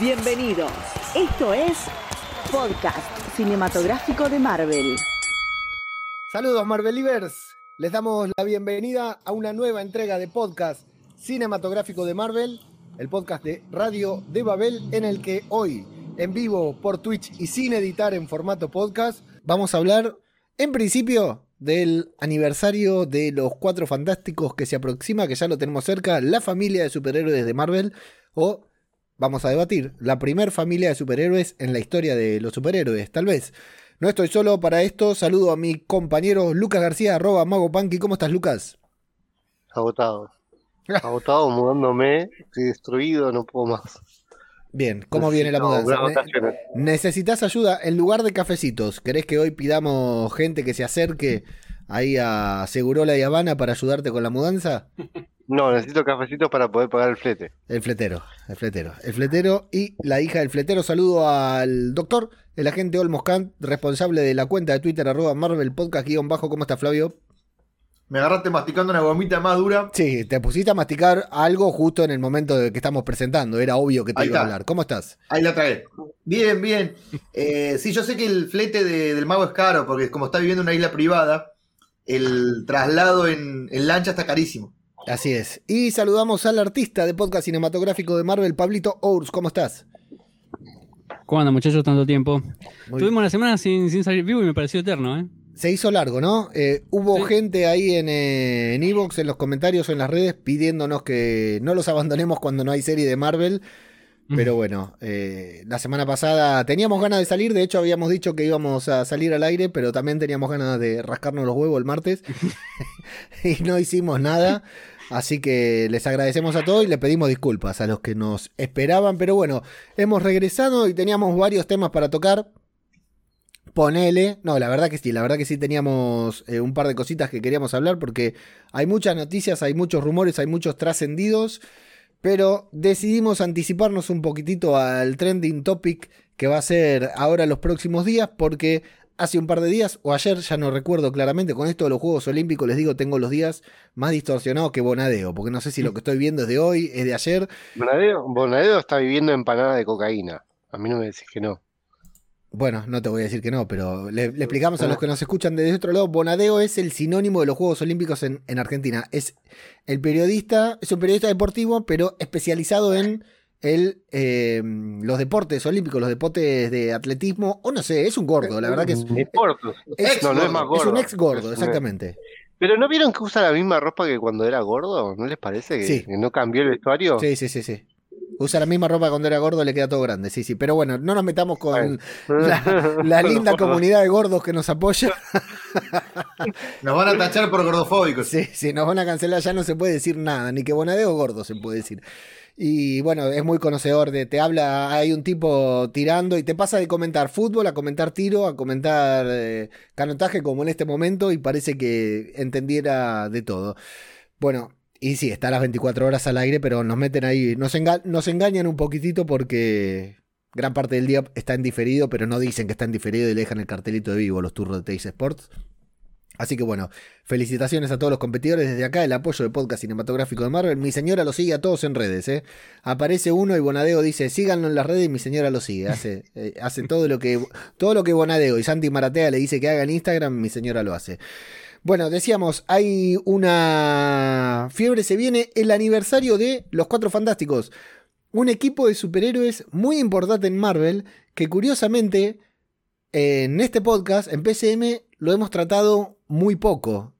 Bienvenidos. Esto es Podcast Cinematográfico de Marvel. Saludos Marvelivers. Les damos la bienvenida a una nueva entrega de podcast cinematográfico de Marvel, el podcast de Radio de Babel, en el que hoy, en vivo por Twitch y sin editar en formato podcast, vamos a hablar, en principio, del aniversario de los Cuatro Fantásticos que se aproxima, que ya lo tenemos cerca, la familia de superhéroes de Marvel, o vamos a debatir, la primer familia de superhéroes en la historia de los superhéroes, tal vez. No estoy solo para esto, saludo a mi compañero Lucas García, arroba Mago Punky. ¿Cómo estás, Lucas? Agotado. Agotado, mudándome, estoy destruido, no puedo más. Bien, ¿cómo viene la mudanza? ¿Necesitas ayuda en lugar de cafecitos? ¿Querés que hoy pidamos gente que se acerque ahí a Segurola y Habana para ayudarte con la mudanza? No, necesito cafecitos para poder pagar el flete. El fletero, el fletero. El fletero y la hija del fletero. Saludo al doctor, el agente Olmos Kant, responsable de la cuenta de Twitter, arroba Marvel Podcast guion bajo. ¿Cómo está, Flavio? Me agarraste masticando una gomita más dura. Sí, te pusiste a masticar algo justo en el momento de que estamos presentando. Era obvio que te iba a hablar. ¿Cómo estás? Ahí la trae. Bien, bien. Eh, sí, yo sé que el flete del mago es caro, porque como está viviendo en una isla privada, el traslado en, lancha está carísimo. Así es. Y saludamos al artista de podcast cinematográfico de Marvel, Pablito Ours. ¿Cómo estás? ¿Cómo andan, muchachos? Tanto tiempo. Tuvimos una semana sin, sin salir vivo y me pareció eterno, ¿eh? se hizo largo, ¿no? Eh, hubo gente ahí en Evox, en, en, los comentarios o en las redes, pidiéndonos que no los abandonemos cuando no hay serie de Marvel. Pero bueno, eh, la semana pasada teníamos ganas de salir, de hecho habíamos dicho que íbamos a salir al aire, pero también teníamos ganas de rascarnos los huevos el martes y no hicimos nada. Así que les agradecemos a todos y les pedimos disculpas a los que nos esperaban. Pero bueno, hemos regresado y teníamos varios temas para tocar. Ponele, no, la verdad que sí, la verdad que sí teníamos eh, un par de cositas que queríamos hablar porque hay muchas noticias, hay muchos rumores, hay muchos trascendidos, pero decidimos anticiparnos un poquitito al trending topic que va a ser ahora los próximos días porque hace un par de días o ayer, ya no recuerdo claramente, con esto de los Juegos Olímpicos les digo, tengo los días más distorsionados que Bonadeo, porque no sé si lo que estoy viendo es de hoy, es de ayer. Bonadeo, Bonadeo está viviendo empanada de cocaína, a mí no me decís que no. Bueno, no te voy a decir que no, pero le, explicamos a los que nos escuchan desde otro lado. Bonadeo es el sinónimo de los Juegos Olímpicos en, Argentina. Es el periodista, es un periodista deportivo, pero especializado en el, eh, los deportes olímpicos, los deportes de atletismo, o no sé, es un gordo, la verdad que es. Deportes. Es, no, no es, más gordo. es un ex gordo, exactamente. Pero ¿no vieron que usa la misma ropa que cuando era gordo? ¿No les parece que, que no cambió el vestuario? Sí, sí, sí, sí. Usa la misma ropa cuando era gordo, le queda todo grande, sí, sí. Pero bueno, no nos metamos con la, linda comunidad de gordos que nos apoya. Nos van a tachar por gordofóbicos. Sí, sí, nos van a cancelar, ya no se puede decir nada, ni que bonadeo gordo se puede decir. Y bueno, es muy conocedor de, te habla, hay un tipo tirando y te pasa de comentar fútbol a comentar tiro, a comentar eh, canotaje como en este momento y parece que entendiera de todo. Bueno, y sí, está a las 24 horas al aire, pero nos meten ahí, nos, engañan un poquitito porque gran parte del día está en diferido, pero no dicen que está en diferido y le dejan el cartelito de vivo los turros de Teis Sports. Así que bueno, felicitaciones a todos los competidores desde acá, el apoyo del podcast cinematográfico de Marvel. Mi señora lo sigue a todos en redes, ¿eh? Aparece uno y Bonadeo dice, síganlo en las redes y mi señora lo sigue. Hace, eh, hace todo lo que todo lo que Bonadeo y Santi Maratea le dice que haga en Instagram, mi señora lo hace. Bueno, decíamos, hay una fiebre, se viene el aniversario de Los Cuatro Fantásticos. Un equipo de superhéroes muy importante en Marvel que curiosamente en este podcast, en PCM, lo hemos tratado muy poco.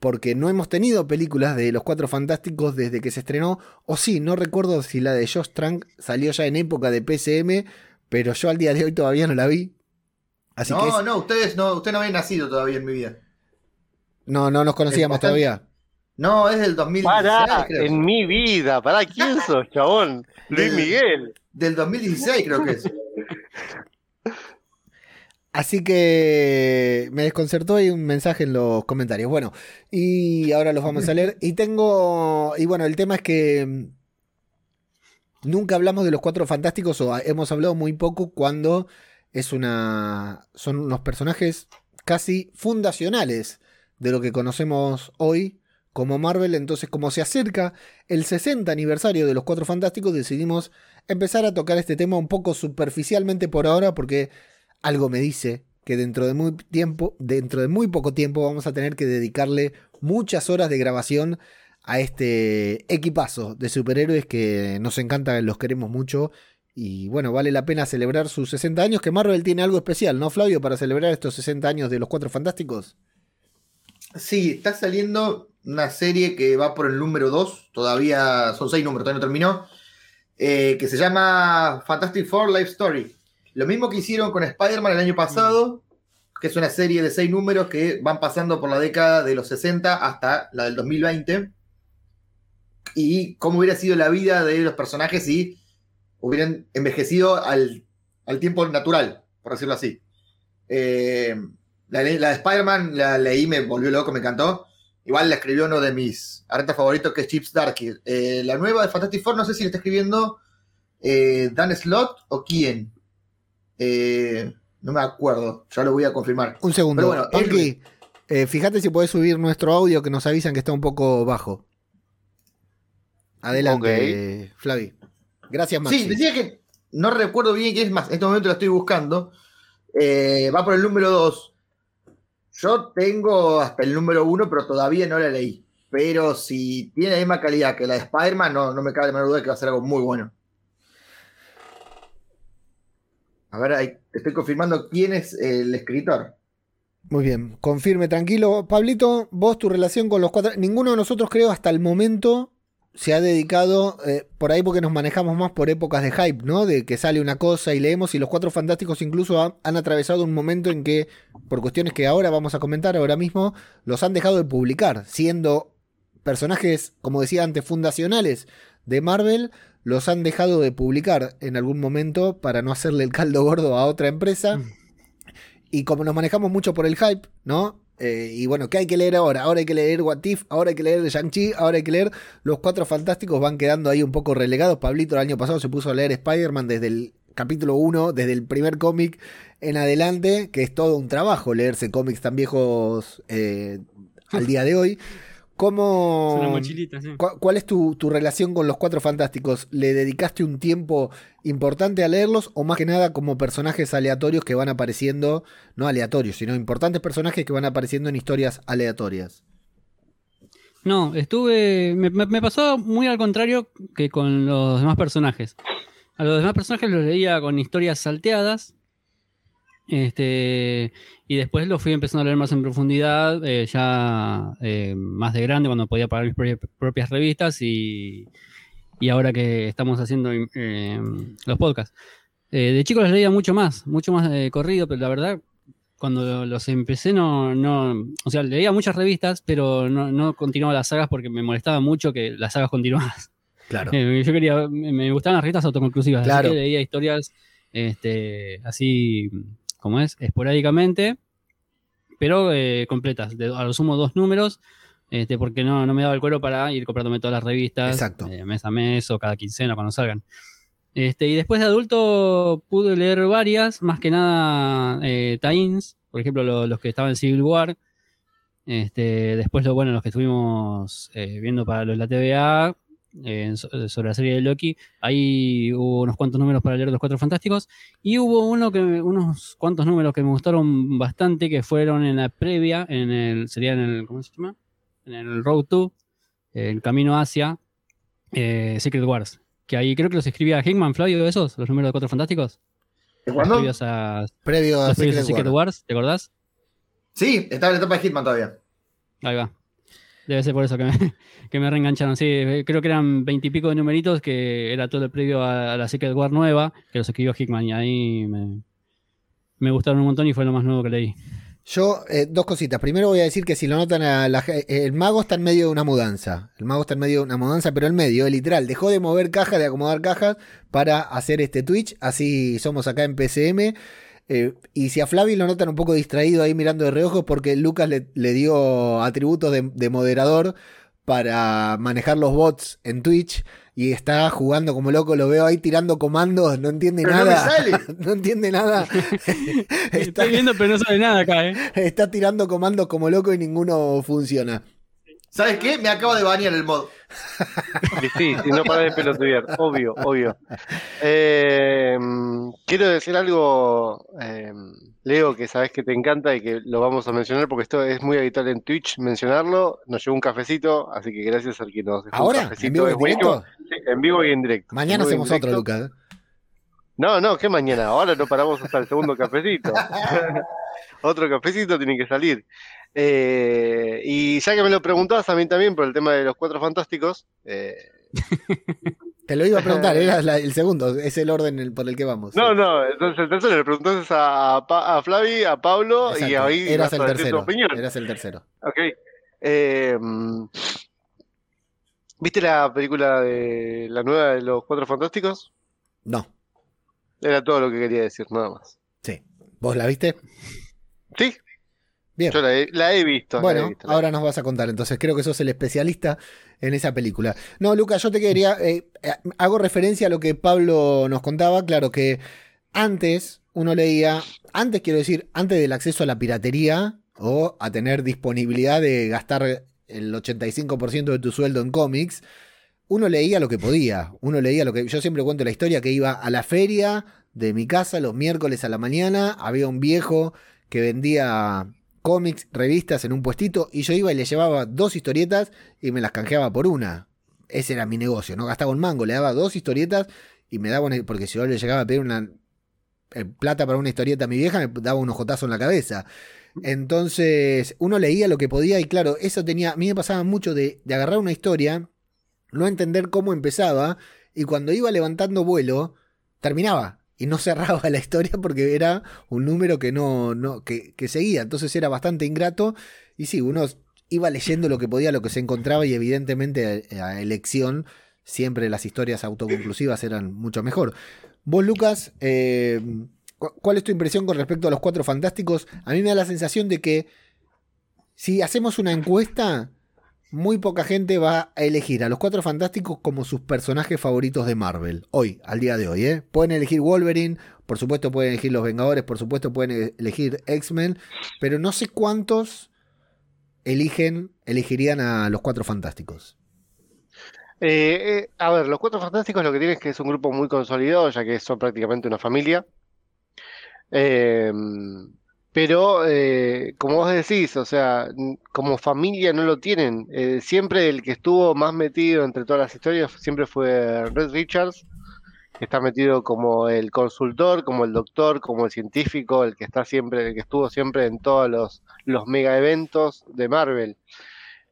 Porque no hemos tenido películas de Los Cuatro Fantásticos desde que se estrenó. O sí, no recuerdo si la de Josh Trank salió ya en época de PCM, pero yo al día de hoy todavía no la vi. Así no, no, ustedes no, usted no había nacido todavía en mi vida. No, no nos conocíamos todavía. No, es del 2016. Pará, en mi vida. ¿Para quién sos, chabón? Luis Miguel. Del 2016 creo que es. Así que me desconcertó y un mensaje en los comentarios. Bueno, y ahora los vamos a leer. Y tengo. Y bueno, el tema es que. Mm, nunca hablamos de los cuatro fantásticos, o hemos hablado muy poco cuando es una. Son unos personajes casi fundacionales de lo que conocemos hoy como Marvel. Entonces, como se acerca el 60 aniversario de los Cuatro Fantásticos, decidimos empezar a tocar este tema un poco superficialmente por ahora, porque algo me dice que dentro de muy tiempo, dentro de muy poco tiempo, vamos a tener que dedicarle muchas horas de grabación a este equipazo de superhéroes que nos encanta, los queremos mucho. Y bueno, vale la pena celebrar sus 60 años, que Marvel tiene algo especial, ¿no, Flavio, para celebrar estos 60 años de los Cuatro Fantásticos? Sí, está saliendo una serie que va por el número 2, todavía son 6 números, todavía no terminó, eh, que se llama Fantastic Four Life Story. Lo mismo que hicieron con Spider-Man el año pasado, que es una serie de 6 números que van pasando por la década de los 60 hasta la del 2020. Y cómo hubiera sido la vida de los personajes si hubieran envejecido al, tiempo natural, por decirlo así. Eh, la, de Spider-Man la leí, me volvió loco, me encantó. Igual la escribió uno de mis artistas favoritos, que es Chips Darky. Eh, la nueva de Fantastic Four, no sé si la está escribiendo eh, Dan Slott o quién. No me acuerdo, ya lo voy a confirmar. Un segundo. Bueno, fíjate si puedes subir nuestro audio que nos avisan que está un poco bajo. Adelante, Flavi. Gracias, Maxi. Sí, decía que no recuerdo bien qué es más. En este momento la estoy buscando. Eh, va por el número 2. Yo tengo hasta el número 1, pero todavía no la leí. Pero si tiene la misma calidad que la de Spider-Man, no, no me cabe la menor duda de que va a ser algo muy bueno. A ver, estoy confirmando quién es el escritor. Muy bien, confirme, tranquilo. Pablito, vos tu relación con los cuatro. Ninguno de nosotros, creo, hasta el momento se ha dedicado, eh, por ahí porque nos manejamos más por épocas de hype, ¿no? De que sale una cosa y leemos y los cuatro fantásticos incluso han atravesado un momento en que, por cuestiones que ahora vamos a comentar ahora mismo, los han dejado de publicar, siendo personajes, como decía antes, fundacionales de Marvel, los han dejado de publicar en algún momento para no hacerle el caldo gordo a otra empresa. Mm. Y como nos manejamos mucho por el hype, ¿no? Eh, y bueno, ¿qué hay que leer ahora? Ahora hay que leer What If, ahora hay que leer Shang-Chi, ahora hay que leer Los Cuatro Fantásticos, van quedando ahí un poco relegados. Pablito el año pasado se puso a leer Spider-Man desde el capítulo 1, desde el primer cómic en adelante, que es todo un trabajo leerse cómics tan viejos eh, al día de hoy. ¿Cómo, ¿Cuál es tu, relación con los Cuatro Fantásticos? ¿Le dedicaste un tiempo importante a leerlos o más que nada como personajes aleatorios que van apareciendo, no aleatorios, sino importantes personajes que van apareciendo en historias aleatorias? No, estuve. Me, me pasó muy al contrario que con los demás personajes. A los demás personajes los leía con historias salteadas este, y después lo fui empezando a leer más en profundidad, eh, ya eh, más de grande, cuando podía pagar mis propias revistas y, y ahora que estamos haciendo eh, los podcasts. de chico los leía mucho más, mucho más corrido, pero la verdad, cuando los empecé, no, no, o sea, leía muchas revistas, pero no, no continuaba las sagas porque me molestaba mucho que las sagas continuaran. Claro. yo quería, me gustaban las revistas autoconclusivas, así que leía historias este, así como es, esporádicamente, pero eh, completas, de, a lo sumo dos números, este, porque no, no me daba el cuero para ir comprándome todas las revistas eh, mes a mes o cada quincena cuando salgan. Este, y después de adulto pude leer varias, más que nada eh, Tains, por ejemplo los que estaban en Civil War. Este, después lo bueno, los que estuvimos eh, viendo para los de la TVA, sobre la serie de Loki. Ahí hubo unos cuantos números para leer los Cuatro Fantásticos. Y hubo uno que unos cuantos números que me gustaron bastante, que fueron en la previa, en el, sería en el, ¿cómo se llama? En el Road to, el camino hacia eh, Secret Wars. Que ahí creo que los escribía Hickman, Flavio, de esos, los números de Cuatro Fantásticos. ¿Cuándo? a, Previo a, Secret, Wars. ¿te acordás? Sí, estaba en la etapa de Hitman todavía. Ahí va. Debe ser por eso que me, que me reengancharon. Sí, creo que eran veintipico de numeritos, que era todo el previo a, la Secret War nueva, que los escribió Hickman y ahí me, gustaron un montón y fue lo más nuevo que leí. Yo, eh, dos cositas. Primero voy a decir que si lo notan, a la, el mago está en medio de una mudanza. El mago está en medio de una mudanza, pero en medio, literal. Dejó de mover cajas, de acomodar cajas para hacer este Twitch. Así somos acá en PCM. Eh, y si a Flavi lo notan un poco distraído ahí mirando de reojo porque Lucas le, dio atributos de, moderador para manejar los bots en Twitch y está jugando como loco, lo veo ahí tirando comandos, no entiende nada. No, entiende nada. está, Estoy viendo, pero no sabe nada acá, ¿eh? Está tirando comandos como loco y ninguno funciona. ¿Sabes qué? Me acabo de bañar el mod. Sí, si no para de pelotudear, obvio, obvio. Eh, quiero decir algo, eh, Leo, que sabes que te encanta y que lo vamos a mencionar porque esto es muy habitual en Twitch mencionarlo. Nos llegó un cafecito, así que gracias al que nos dejó ¿Ahora? un cafecito. ¿En vivo y en directo? Sí, en vivo y en directo. Mañana En hacemos otro. Lucas. No, no, ¿qué mañana? Ahora no paramos hasta el segundo cafecito. Otro cafecito tiene que salir. Eh, y ya que me lo preguntabas a mí también por el tema de los cuatro fantásticos, eh, Te lo iba a preguntar, era la- el segundo, es el orden el- por el que vamos. no, sí. no, entonces el tercero le preguntaste a, Pa- a Flavi, a Pablo y ahí Eras el tercero. Eras el tercero. Ok. Eh, mm, ¿Viste la película de la nueva de los cuatro fantásticos? No, Era todo lo que quería decir, nada más. sí. ¿Vos la viste? Sí, Bien. yo la he, la he visto. la he Bueno, visto, la he ahora nos vas a contar, entonces creo que sos el especialista en esa película. No, Lucas, yo te quería, eh, eh, hago referencia a lo que Pablo nos contaba, claro que antes uno leía, antes quiero decir, antes del acceso a la piratería o a tener disponibilidad de gastar el 85% de tu sueldo en cómics, uno leía lo que podía, uno leía lo que, yo siempre cuento la historia que iba a la feria de mi casa los miércoles a la mañana, había un viejo que vendía cómics, revistas en un puestito y yo iba y le llevaba dos historietas y me las canjeaba por una. Ese era mi negocio, no gastaba un mango, le daba dos historietas y me daba una, porque si yo le llegaba a pedir una eh, plata para una historieta a mi vieja, me daba un ojotazo en la cabeza. Entonces, uno leía lo que podía y claro, eso tenía, a mí me pasaba mucho de, de agarrar una historia, no entender cómo empezaba y cuando iba levantando vuelo, terminaba y no cerraba la historia porque era un número que no, no que, que seguía, entonces era bastante ingrato y sí, uno iba leyendo lo que podía, lo que se encontraba y evidentemente a, a elección siempre las historias autoconclusivas eran mucho mejor. Vos, Lucas, eh, cu- ¿cuál es tu impresión con respecto a los cuatro fantásticos? A mí me da la sensación de que si hacemos una encuesta, muy poca gente va a elegir a los cuatro fantásticos como sus personajes favoritos de Marvel. Hoy, al día de hoy, ¿eh? Pueden elegir Wolverine, por supuesto pueden elegir Los Vengadores, por supuesto pueden e- elegir X-Men, pero no sé cuántos eligen, elegirían a los cuatro fantásticos. Eh, eh, a ver, los Cuatro Fantásticos lo que tienen es que es un grupo muy consolidado, ya que son prácticamente una familia. Eh, pero, eh, como vos decís, o sea, como familia no lo tienen. Eh, siempre el que estuvo más metido entre todas las historias siempre fue Red Richards, que está metido como el consultor, como el doctor, como el científico, el que está siempre, el que estuvo siempre en todos los, mega eventos de Marvel.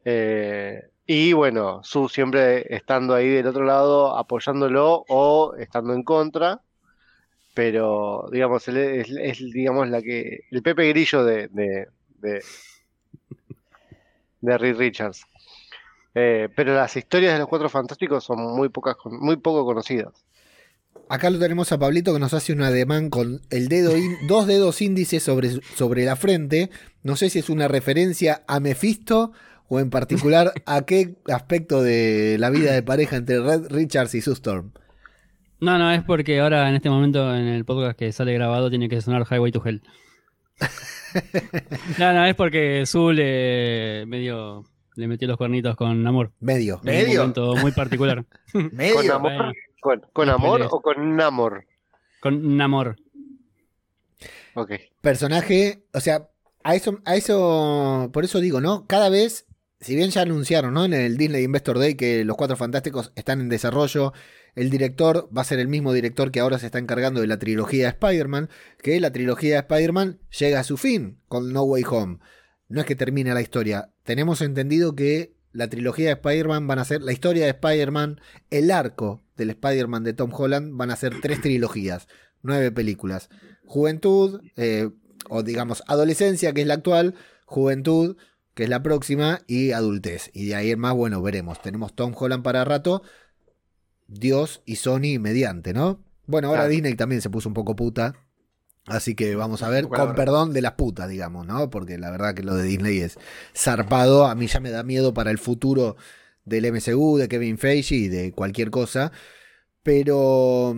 Eh, y bueno, Su siempre estando ahí del otro lado, apoyándolo o estando en contra. Pero, digamos, es, es, digamos, la que. El Pepe Grillo de, de, de, de Reed Richards. Eh, pero las historias de los cuatro fantásticos son muy pocas, muy poco conocidas. Acá lo tenemos a Pablito que nos hace un ademán con el dedo ín- dos dedos índices sobre, sobre la frente. No sé si es una referencia a Mephisto o en particular a qué aspecto de la vida de pareja entre Red Richards y Sue Storm. No, no, es porque ahora en este momento en el podcast que sale grabado tiene que sonar Highway to Hell. No, no, es porque Zul le medio le metió los cuernitos con amor. Medio. En un ¿Medio? momento muy particular. Medio. ¿Con amor? ¿Con, con amor o con amor? con Namor. Ok. Personaje, o sea, a eso, a eso, por eso digo, ¿no? Cada vez, si bien ya anunciaron, ¿no? En el Disney Investor Day que los Cuatro Fantásticos están en desarrollo, el director va a ser el mismo director que ahora se está encargando de la trilogía de Spider-Man, que la trilogía de Spider-Man llega a su fin con No Way Home. No es que termine la historia, tenemos entendido que la trilogía de Spider-Man van a ser, la historia de Spider-Man, el arco del Spider-Man de Tom Holland van a ser tres trilogías, nueve películas. Juventud, eh, o digamos adolescencia, que es la actual, juventud, que es la próxima, y adultez. Y de ahí en más, bueno, veremos. Tenemos Tom Holland para rato, Dios y Sony mediante, ¿no? Bueno, ahora Claro. Disney también se puso un poco puta. Así que vamos a ver, con perdón de las putas, digamos, ¿no? Porque la verdad que lo de Disney es zarpado. A mí ya me da miedo para el futuro del MCU, de Kevin Feige y de cualquier cosa. Pero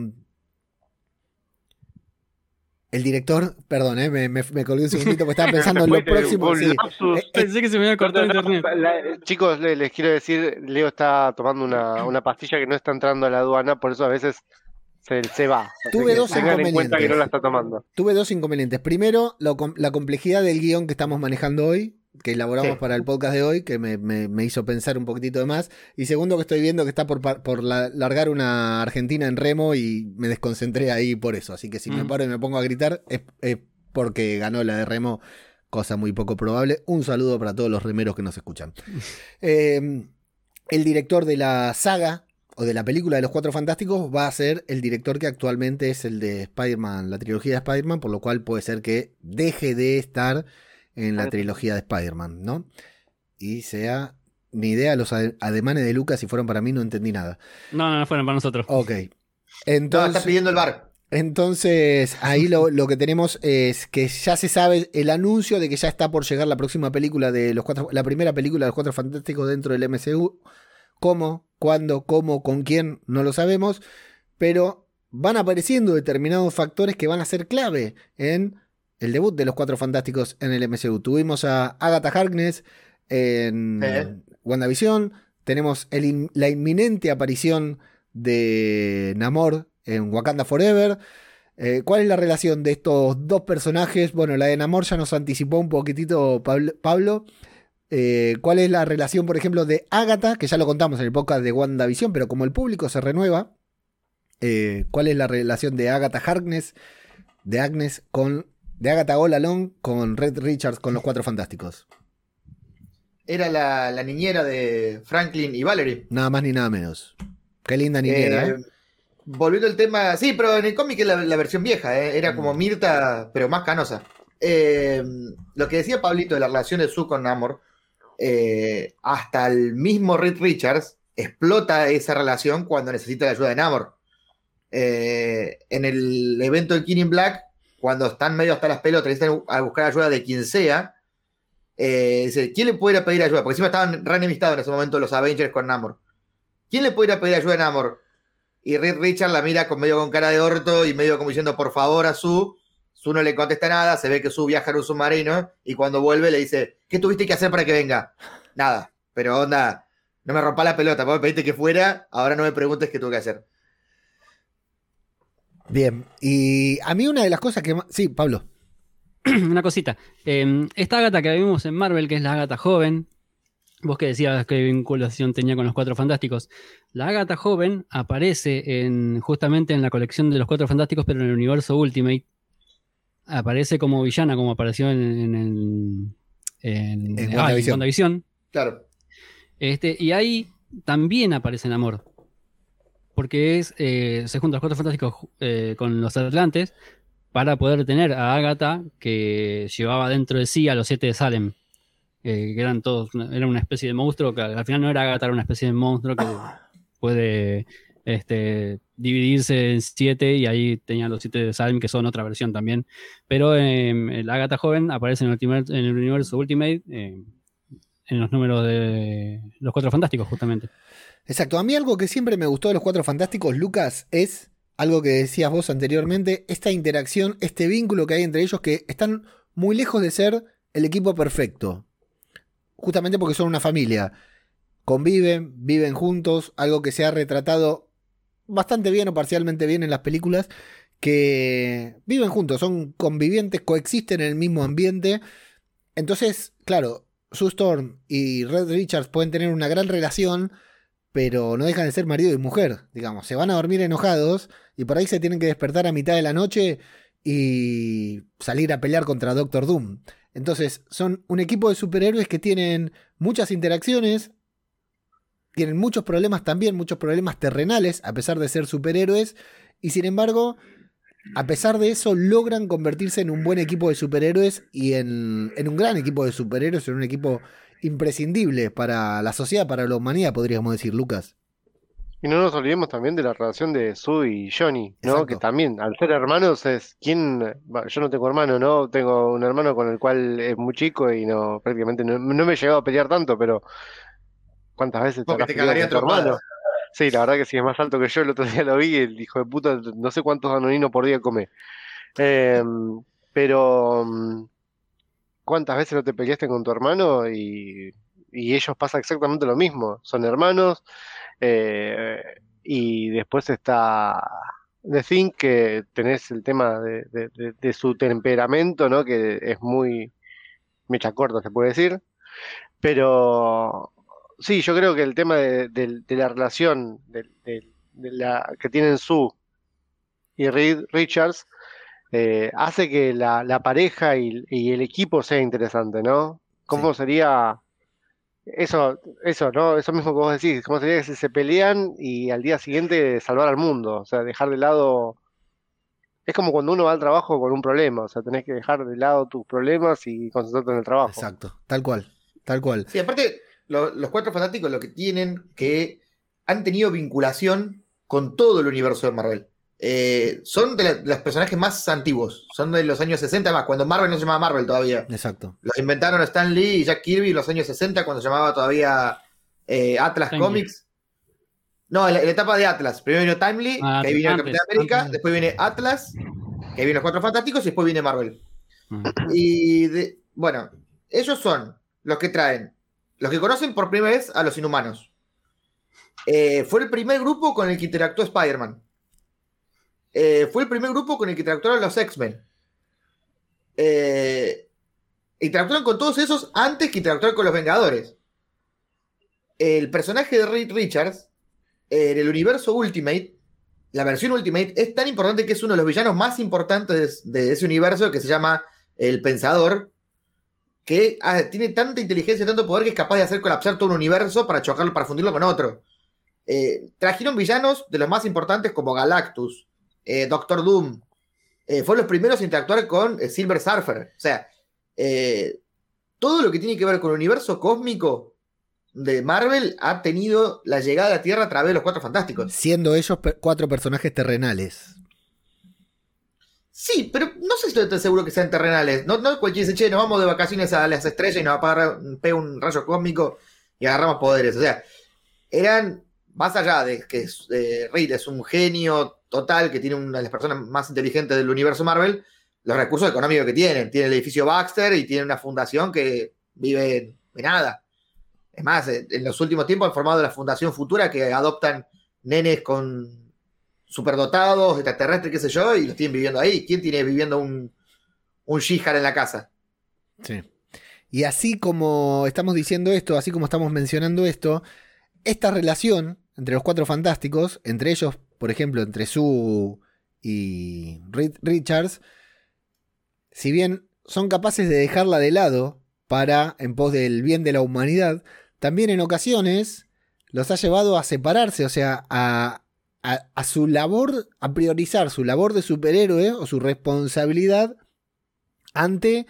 El director, perdón, eh, me, me, colgué un segundito porque estaba pensando en lo próximo. Eh, eh, Pensé que se me iba a cortar internet. chicos, les, quiero decir, Leo está tomando una, una, pastilla que no está entrando a la aduana, por eso a veces se, se va. Tuve dos inconvenientes. que no la está tomando. Tuve dos inconvenientes. Primero, la complejidad del guion que estamos manejando hoy que elaboramos para el podcast de hoy, que me, hizo pensar un poquitito de más. Y segundo, que estoy viendo que está por, por largar una Argentina en remo y me desconcentré ahí por eso. Así que si me mm. paro y me pongo a gritar, es, porque ganó la de remo, cosa muy poco probable. Un saludo para todos los remeros que nos escuchan. Em, el director de la saga o de la película de los Cuatro Fantásticos va a ser el director que actualmente es el de Spider-Man, la trilogía de Spider-Man, por lo cual puede ser que deje de estar en la trilogía de Spider-Man, ¿no? Y sea, ni idea, los ademanes de Lucas, si fueron para mí, no entendí nada. No, no, no fueron para nosotros. Ok. Entonces, está pidiendo el bar. Entonces, ahí lo, que tenemos es que ya se sabe el anuncio de que ya está por llegar la próxima película de los cuatro, la primera película de los cuatro fantásticos dentro del MCU. ¿Cómo? ¿Cuándo? ¿Cómo? ¿Con quién? No lo sabemos. Pero van apareciendo determinados factores que van a ser clave en el debut de los Cuatro Fantásticos en el MCU. Tuvimos a Agatha Harkness en WandaVision, tenemos la inminente aparición de Namor en Wakanda Forever. Eh, ¿Cuál es la relación de estos dos personajes? Bueno, la de Namor ya nos anticipó un poquitito Pablo. Eh, ¿Cuál es la relación, por ejemplo, de Agatha? Que ya lo contamos en el podcast de WandaVision, pero como el público se renueva, eh, ¿cuál es la relación de Agatha Harkness, de Agnes, con de Agatha All Along con Red Richards con los Cuatro Fantásticos. Era la, niñera de Franklin y Valerie. Nada más ni nada menos. Qué linda niñera, ¿eh? ¿eh? Volviendo al tema, sí, pero en el cómic es la, versión vieja, ¿eh? era como mm. Mirta, pero más canosa. lo que decía Pablito de la relación de Sue con Namor, hasta el mismo Red Richards explota esa relación cuando necesita la ayuda de Namor. en el evento de King Black, cuando están medio hasta las pelotas, necesitan a buscar ayuda de quien sea, eh, dice, ¿quién le puede ir a pedir ayuda? Porque encima estaban re enemistados en ese momento los Avengers con Namor. ¿Quién le puede ir a pedir ayuda a Namor? Y Reed Richard la mira con medio con cara de orto y medio como diciendo, por favor, a Su. Su no le contesta nada, se ve que Su viaja en un submarino y cuando vuelve le dice, ¿qué tuviste que hacer para que venga? Nada, pero onda, no me rompa la pelota, vos me pediste que fuera, ahora no me preguntes qué tuve que hacer. Bien, y a mí una de las cosas que más... Sí, Pablo. una cosita. Em, esta gata que vimos en Marvel, que es la gata joven, vos que decías qué vinculación tenía con los Cuatro Fantásticos. La gata joven aparece en, justamente en la colección de los Cuatro Fantásticos, pero en el universo Ultimate. Aparece como villana, como apareció en, en, en, en WandaVision. Claro. Este, y ahí también aparece en Amor porque es, eh, se juntan los cuatro fantásticos eh, con los atlantes para poder tener a Agatha que llevaba dentro de sí a los siete de Salem. que eran todos, era una especie de monstruo que al final no era Agatha, era una especie de monstruo que puede este, dividirse en siete y ahí tenían los siete de Salem que son otra versión también. Pero eh, la Agatha joven aparece en el, en el universo Ultimate em, en los números de los cuatro fantásticos justamente. Exacto. A mí algo que siempre me gustó de los Cuatro Fantásticos, Lucas, es algo que decías vos anteriormente, esta interacción, este vínculo que hay entre ellos que están muy lejos de ser el equipo perfecto. Justamente porque son una familia. Conviven, viven juntos, algo que se ha retratado bastante bien o parcialmente bien en las películas, que viven juntos, son convivientes, coexisten en el mismo ambiente. Entonces, claro, Sue Storm y Red Richards pueden tener una gran relación, pero no dejan de ser marido y mujer, digamos. Se van a dormir enojados y por ahí se tienen que despertar a mitad de la noche y salir a pelear contra Doctor Doom. Entonces, son un equipo de superhéroes que tienen muchas interacciones, tienen muchos problemas también, muchos problemas terrenales, a pesar de ser superhéroes, y sin embargo, a pesar de eso, logran convertirse en un buen equipo de superhéroes y en, en un gran equipo de superhéroes, en un equipo imprescindible para la sociedad, para la humanidad, podríamos decir, Lucas. Y no nos olvidemos también de la relación de Sue y Johnny, ¿no? Que también, al ser hermanos, es quién. Yo no tengo hermano, ¿no? Tengo un hermano con el cual es muy chico y no, prácticamente no, me he llegado a pelear tanto, pero ¿cuántas veces te, te cagaría tu hermano? Sí, la verdad que sí, es más alto que yo. El otro día lo vi, el hijo de puta, no sé cuántos anoninos por día come. Em, pero, mm, ¿cuántas veces no te peleaste con tu hermano? Y, ellos pasa exactamente lo mismo. Son hermanos. Eh, y después está The Thing, que tenés el tema de, su temperamento, ¿no? Que es muy mecha corta, se puede decir. Pero sí, yo creo que el tema de, la relación de, la, que tienen Sue y Reed Richards eh, hace que la, pareja y, el equipo sea interesante, ¿no? ¿Cómo sería eso, eso, ¿no? Eso mismo que vos decís, ¿cómo sería que se, pelean y al día siguiente salvar al mundo? O sea, dejar de lado. Es como cuando uno va al trabajo con un problema, o sea, tenés que dejar de lado tus problemas y concentrarte en el trabajo. Exacto, tal cual, tal cual. Sí, aparte, los cuatro fantásticos lo que tienen que han tenido vinculación con todo el universo de Marvel. Eh, son de, los personajes más antiguos, son de los años 60 más, cuando Marvel no se llamaba Marvel todavía. Exacto. Los inventaron Stan Lee y Jack Kirby en los años 60 cuando se llamaba todavía eh, Atlas Comics. No, en la, etapa de Atlas. Primero vino Timely, ah, que ahí vino Capitán América, después viene Atlas, que ahí viene los Cuatro Fantásticos y después viene Marvel. Y bueno, ellos son los que traen, los que conocen por primera vez a los inhumanos. Eh, fue el primer grupo con el que interactuó Spider-Man. Eh, fue el primer grupo con el que interactuaron los X-Men. Eh, interactuaron con todos esos antes que interactuar con los Vengadores. El personaje de Reed Richards en el universo Ultimate, la versión Ultimate, es tan importante que es uno de los villanos más importantes de ese universo que se llama El Pensador, que ah, tiene tanta inteligencia y tanto poder que es capaz de hacer colapsar todo un universo para chocarlo, para fundirlo con otro. Eh, trajeron villanos de los más importantes como Galactus, eh, Doctor Doom, eh, fueron los primeros a interactuar con eh, Silver Surfer. O sea, todo lo que tiene que ver con el universo cósmico de Marvel ha tenido la llegada a la Tierra a través de los Cuatro Fantásticos. Siendo ellos cuatro personajes terrenales. Sí, pero no sé si estoy seguro que sean terrenales. No, no cualquiera dice, che, nos vamos de vacaciones a las estrellas y nos va a un rayo cósmico y agarramos poderes. O sea, eran, más allá de que Reed es un genio total, que tiene una de las personas más inteligentes del universo Marvel, los recursos económicos que tienen. Tiene el edificio Baxter y tiene una fundación que vive de nada. Es más, en los últimos tiempos han formado la Fundación Futura que adoptan nenes con superdotados, extraterrestres, qué sé yo, y los tienen viviendo ahí. ¿Quién tiene viviendo un, un en la casa? Sí. Y así como estamos diciendo esto, así como estamos mencionando esto, esta relación entre los cuatro fantásticos, entre ellos por ejemplo, entre Sue y Richards, si bien son capaces de dejarla de lado para en pos del bien de la humanidad, también en ocasiones los ha llevado a separarse, o sea, a, a, su labor, a priorizar su labor de superhéroe o su responsabilidad ante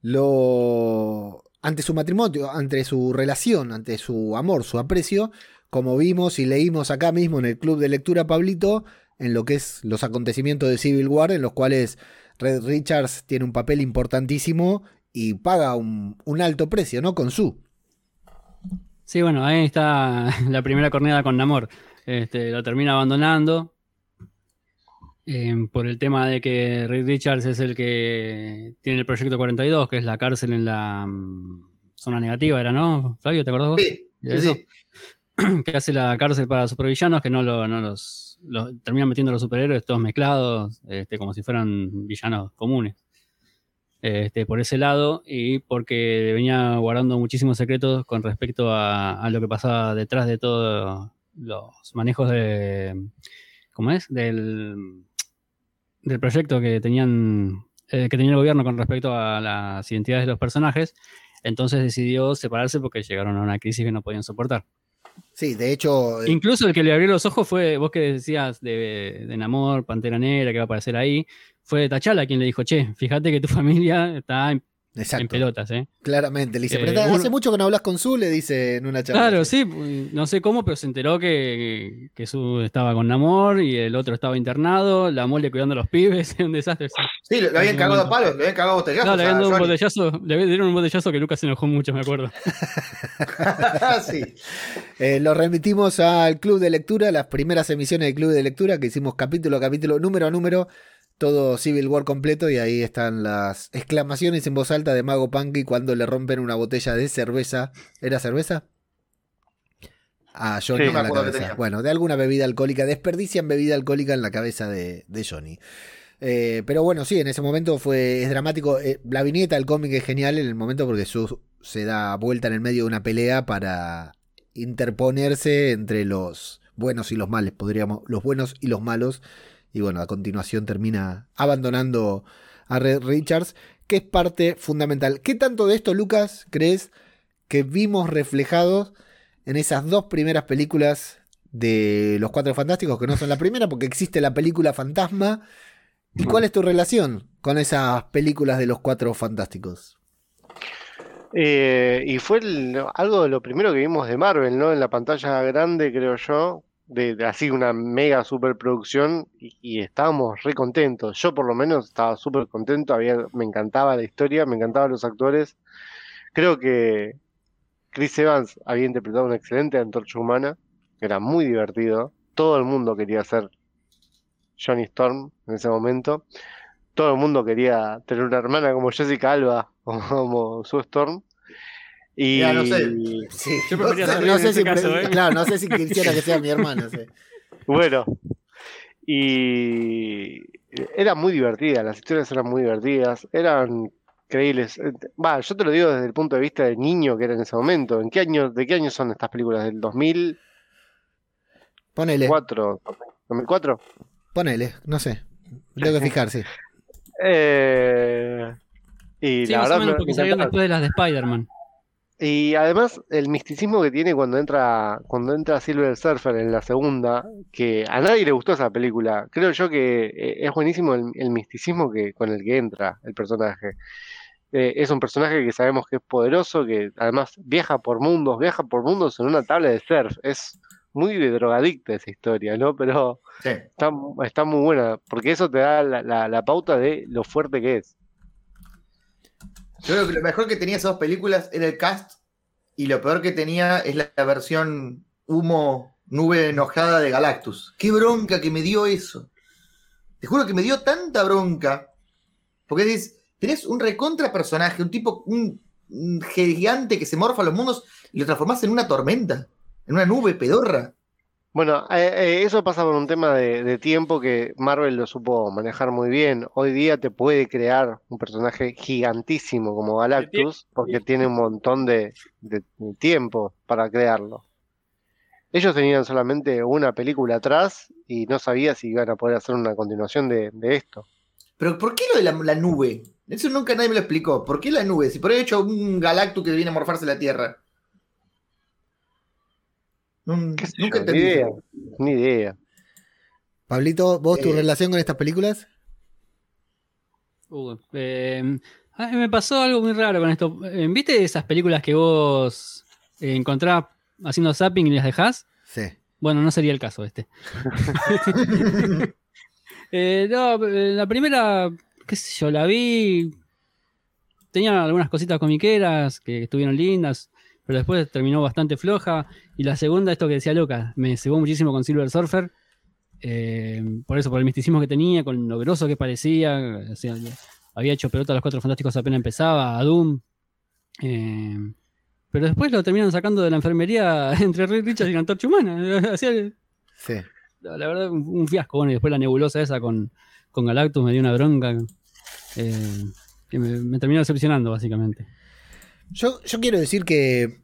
lo ante su matrimonio, ante su relación, ante su amor, su aprecio como vimos y leímos acá mismo en el club de lectura Pablito, en lo que es los acontecimientos de Civil War, en los cuales Red Richards tiene un papel importantísimo y paga un, alto precio, ¿no? Con su. Sí, bueno, ahí está la primera corneada con Namor. Este, lo termina abandonando em, por el tema de que Red Richards es el que tiene el proyecto 42, que es la cárcel en la mm, zona negativa, ¿era, no? Flavio, ¿te acordás vos? Sí, sí. que hace la cárcel para supervillanos que no, lo, no los, terminan metiendo los superhéroes todos mezclados, este, como si fueran villanos comunes. Este, por ese lado y porque venía guardando muchísimos secretos con respecto a, lo que pasaba detrás de todos los manejos de, ¿cómo es? Del, del proyecto que tenían eh, que tenía el gobierno con respecto a las identidades de los personajes. Entonces decidió separarse porque llegaron a una crisis que no podían soportar. Sí, de hecho. Eh, Incluso el que le abrió los ojos fue vos que decías de, de Namor, Pantera Negra, que va a aparecer ahí. Fue Tachala quien le dijo, che, fíjate que tu familia está en en pelotas, ¿eh? Claramente, le dice, pero eh, hace mucho que no hablas con Su, le dice en una charla. Claro, sí, no sé cómo, pero se enteró que, que Su estaba con Namor y el otro estaba internado, la mole cuidando a los pibes, un desastre. Sí, le, habían cagado a palos, le habían cagado a botellazos. No, le habían dado un botellazo, le dieron un botellazo que Lucas se enojó mucho, me acuerdo. sí. Eh, lo remitimos al club de lectura, las primeras emisiones del club de lectura que hicimos capítulo a capítulo, número a número todo Civil War completo y ahí están las exclamaciones en voz alta de Mago Punky cuando le rompen una botella de cerveza. ¿Era cerveza? A Johnny la cabeza. Bueno, de alguna bebida alcohólica. Desperdician bebida alcohólica en la cabeza de, Johnny. Eh, pero bueno, sí, en ese momento fue es dramático. Eh, la viñeta del cómic es genial en el momento porque su, se da vuelta en el medio de una pelea para interponerse entre los buenos y los males, podríamos, los buenos y los malos. Y bueno, a continuación termina abandonando a Red Richards, que es parte fundamental. ¿Qué tanto de esto, Lucas, crees que vimos reflejados en esas dos primeras películas de Los Cuatro Fantásticos, que no son la primera, porque existe la película Fantasma? ¿Y cuál es tu relación con esas películas de Los Cuatro Fantásticos? Eh, y fue algo de lo primero que vimos de Marvel, ¿no? En la pantalla grande, creo yo, de, así una mega superproducción y, y estábamos re contentos. Yo por lo menos estaba súper contento, había, me encantaba la historia, me encantaban los actores. Creo que Chris Evans había interpretado una excelente antorcha humana, era muy divertido. Todo el mundo quería ser Johnny Storm en ese momento. Todo el mundo quería tener una hermana como Jessica Alba como su Storm. Y no sé. Yo no, sé si, ¿eh? Claro, no sé si quisiera que sea mi hermano. Bueno, y era muy divertida, las historias eran muy divertidas, eran creíbles. Va, yo te lo digo desde el punto de vista del niño que era en ese momento. ¿En qué año, ¿De qué año son estas películas? ¿Del 2000? Ponele. ¿2004? Ponele, no sé. Tengo que fijar, sí. Eh, y la verdad. porque salieron después de las de Spider-Man. Y además el misticismo que tiene cuando entra cuando entra Silver Surfer en la segunda, que a nadie le gustó esa película. Creo yo que eh, es buenísimo el, misticismo que con el que entra el personaje. Eh, es un personaje que sabemos que es poderoso, que además viaja por mundos, viaja por mundos en una tabla de surf. Es muy de drogadicta esa historia, ¿no? Pero está, está, muy buena, porque eso te da la, la pauta de lo fuerte que es. Yo creo que lo mejor que tenía esas dos películas era el cast y lo peor que tenía es la, versión humo, nube enojada de Galactus. Qué bronca que me dio eso. Te juro que me dio tanta bronca. Porque dices, tenés un recontra personaje, un tipo, un, gigante que se morfa a los mundos y lo transformás en una tormenta, en una nube pedorra. Bueno, eh, eh, eso pasa por un tema de, tiempo que Marvel lo supo manejar muy bien. Hoy día te puede crear un personaje gigantísimo como Galactus porque tiene un montón de, tiempo para crearlo. Ellos tenían solamente una película atrás y no sabía si iban a poder hacer una continuación de, esto. Pero ¿por qué lo de la, nube? Eso nunca nadie me lo explicó. ¿Por qué la nube? Si por ahí hecho un Galactus que viene a morfarse la Tierra. Nunca Ni idea, ni idea. Pablito, ¿vos tu eh, relación con estas películas? Uh, em, me pasó algo muy raro con esto. Em, ¿Viste esas películas que vos eh, encontrás haciendo zapping y las dejás? Sí. Bueno, no sería el caso este. Eh, no, la primera, qué sé yo, la vi. Tenía algunas cositas comiqueras que estuvieron lindas pero después terminó bastante floja. Y la segunda, esto que decía Loca, me cebó muchísimo con Silver Surfer. Eh, por eso, por el misticismo que tenía, con lo groso que parecía. había hecho pelota a los cuatro fantásticos apenas empezaba, a Doom. Eh, pero después lo terminaron sacando de la enfermería entre Rick Richards y la antorcha humana. sí. La, verdad, un, fiasco. Bueno, y después la nebulosa esa con, con Galactus me dio una bronca. Eh, que me, me terminó decepcionando, básicamente. Yo, yo quiero decir que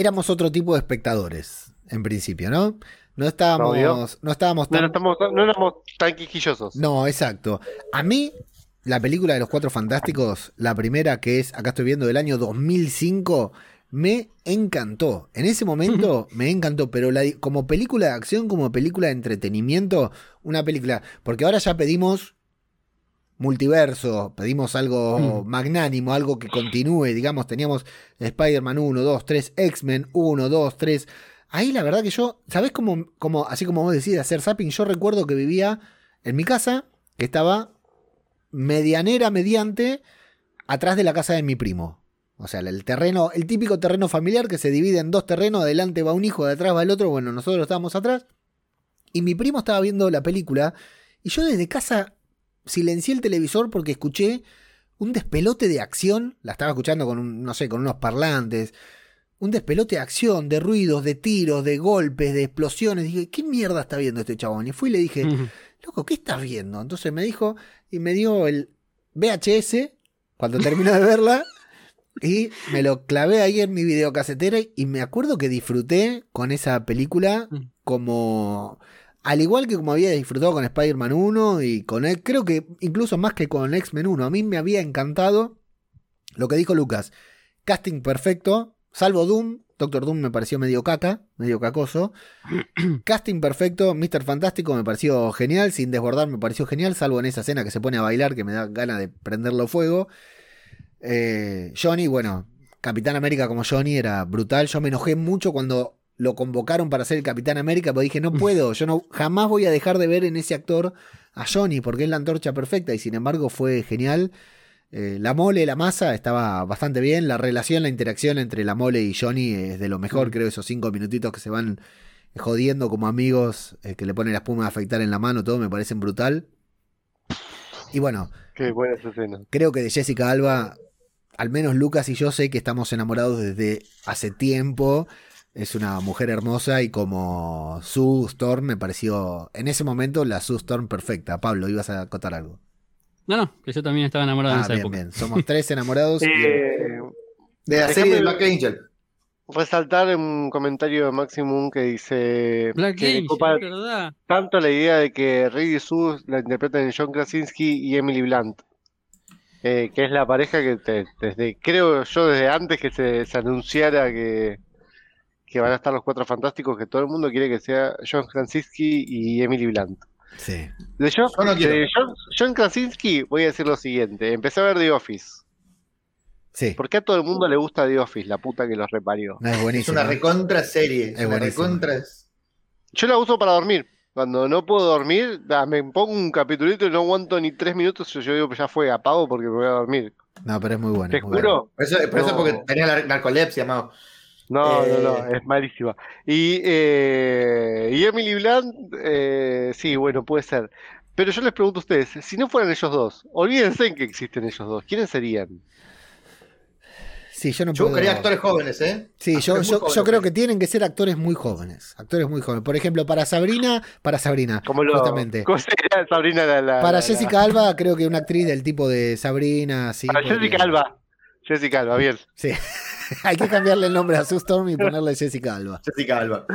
éramos otro tipo de espectadores, en principio, ¿no? No estábamos, no estábamos tan... No, éramos tan quisquillosos. No, exacto. A mí, la película de los Cuatro Fantásticos, la primera que es, acá estoy viendo, del año 2005, me encantó. En ese momento me encantó, pero la, como película de acción, como película de entretenimiento, una película... Porque ahora ya pedimos multiverso, pedimos algo mm. magnánimo, algo que continúe, digamos, teníamos Spider-Man 1, 2, 3, X-Men 1, 2, 3. Ahí la verdad que yo, ¿sabés cómo, cómo, así como vos decís hacer zapping? Yo recuerdo que vivía en mi casa, que estaba medianera, mediante, atrás de la casa de mi primo. O sea, el terreno, el típico terreno familiar que se divide en dos terrenos, adelante va un hijo, de atrás va el otro, bueno, nosotros estábamos atrás. Y mi primo estaba viendo la película y yo desde casa silencié el televisor porque escuché un despelote de acción. La estaba escuchando con un, no sé, con unos parlantes. Un despelote de acción, de ruidos, de tiros, de golpes, de explosiones. Dije, ¿qué mierda está viendo este chabón? Y fui y le dije, loco, ¿qué estás viendo? Entonces me dijo y me dio el VHS cuando terminó de verla. Y me lo clavé ahí en mi videocasetera y me acuerdo que disfruté con esa película mm. como... Al igual que como había disfrutado con Spider-Man 1 y con él, creo que incluso más que con X-Men 1, a mí me había encantado lo que dijo Lucas. Casting perfecto, salvo Doom, Doctor Doom me pareció medio caca, medio cacoso. Casting perfecto, Mr. Fantástico me pareció genial, sin desbordar me pareció genial, salvo en esa escena que se pone a bailar que me da ganas de prenderlo fuego. Eh, Johnny, bueno, Capitán América como Johnny era brutal. Yo me enojé mucho cuando lo convocaron para ser el Capitán América, porque dije, no puedo, yo no jamás voy a dejar de ver en ese actor a Johnny, porque es la antorcha perfecta, y sin embargo fue genial. Eh, la mole, la masa estaba bastante bien. La relación, la interacción entre la mole y Johnny es de lo mejor, creo, esos cinco minutitos que se van jodiendo como amigos, eh, que le ponen la espuma de afeitar en la mano, todo me parecen brutal. Y bueno, Qué buena escena. creo que de Jessica Alba al menos Lucas y yo sé que estamos enamorados desde hace tiempo. Es una mujer hermosa y como Sue Storm me pareció en ese momento la Sue Storm perfecta. Pablo, ibas a acotar algo. No, no, que yo también estaba enamorado en ah, esa bien, Bien. Somos tres enamorados. Eh, de la serie de Black Angel. Resaltar un comentario de Maximum que dice Black que Angel, ¿verdad? tanto la idea de que Reedy Sue la interpreten John Krasinski y Emily Blunt. Eh, que es la pareja que desde, creo yo desde antes que se, anunciara que, que, van a estar los cuatro fantásticos, que todo el mundo quiere que sea John Krasinski y Emily Blunt. Sí. De, John, Krasinski voy a decir lo siguiente, empecé a ver The Office. Sí. ¿Por qué a todo el mundo le gusta The Office, la puta que los reparió? es, una recontra serie. Es, una recontra... Yo la uso para dormir. Cuando no puedo dormir, me pongo un capitulito y no aguanto ni tres minutos. Yo digo, ya fue, apago porque me voy a dormir. No, pero es muy bueno. Te juro. Eso, es porque tenía la narcolepsia, Mau. No, no, no, eh, es malísima. Y, eh, y Emily Blunt, eh, sí, bueno, puede ser. Pero yo les pregunto a ustedes, si no fueran ellos dos, olvídense en que existen ellos dos, ¿quiénes serían? Sí, yo no yo buscaría actores jóvenes, ¿eh? Sí, yo, yo, creo que tienen que ser actores muy jóvenes. Actores muy jóvenes. Por ejemplo, para Sabrina, para Sabrina, ¿Cómo lo, justamente. ¿Cómo sería Sabrina la, Para Jessica Alba, creo que una actriz del tipo de Sabrina, sí. Para Jessica Alba. Jessica Alba, bien. Sí. Hay que cambiarle el nombre a Sue Storm y ponerle Jessica Alba. Jessica Alba.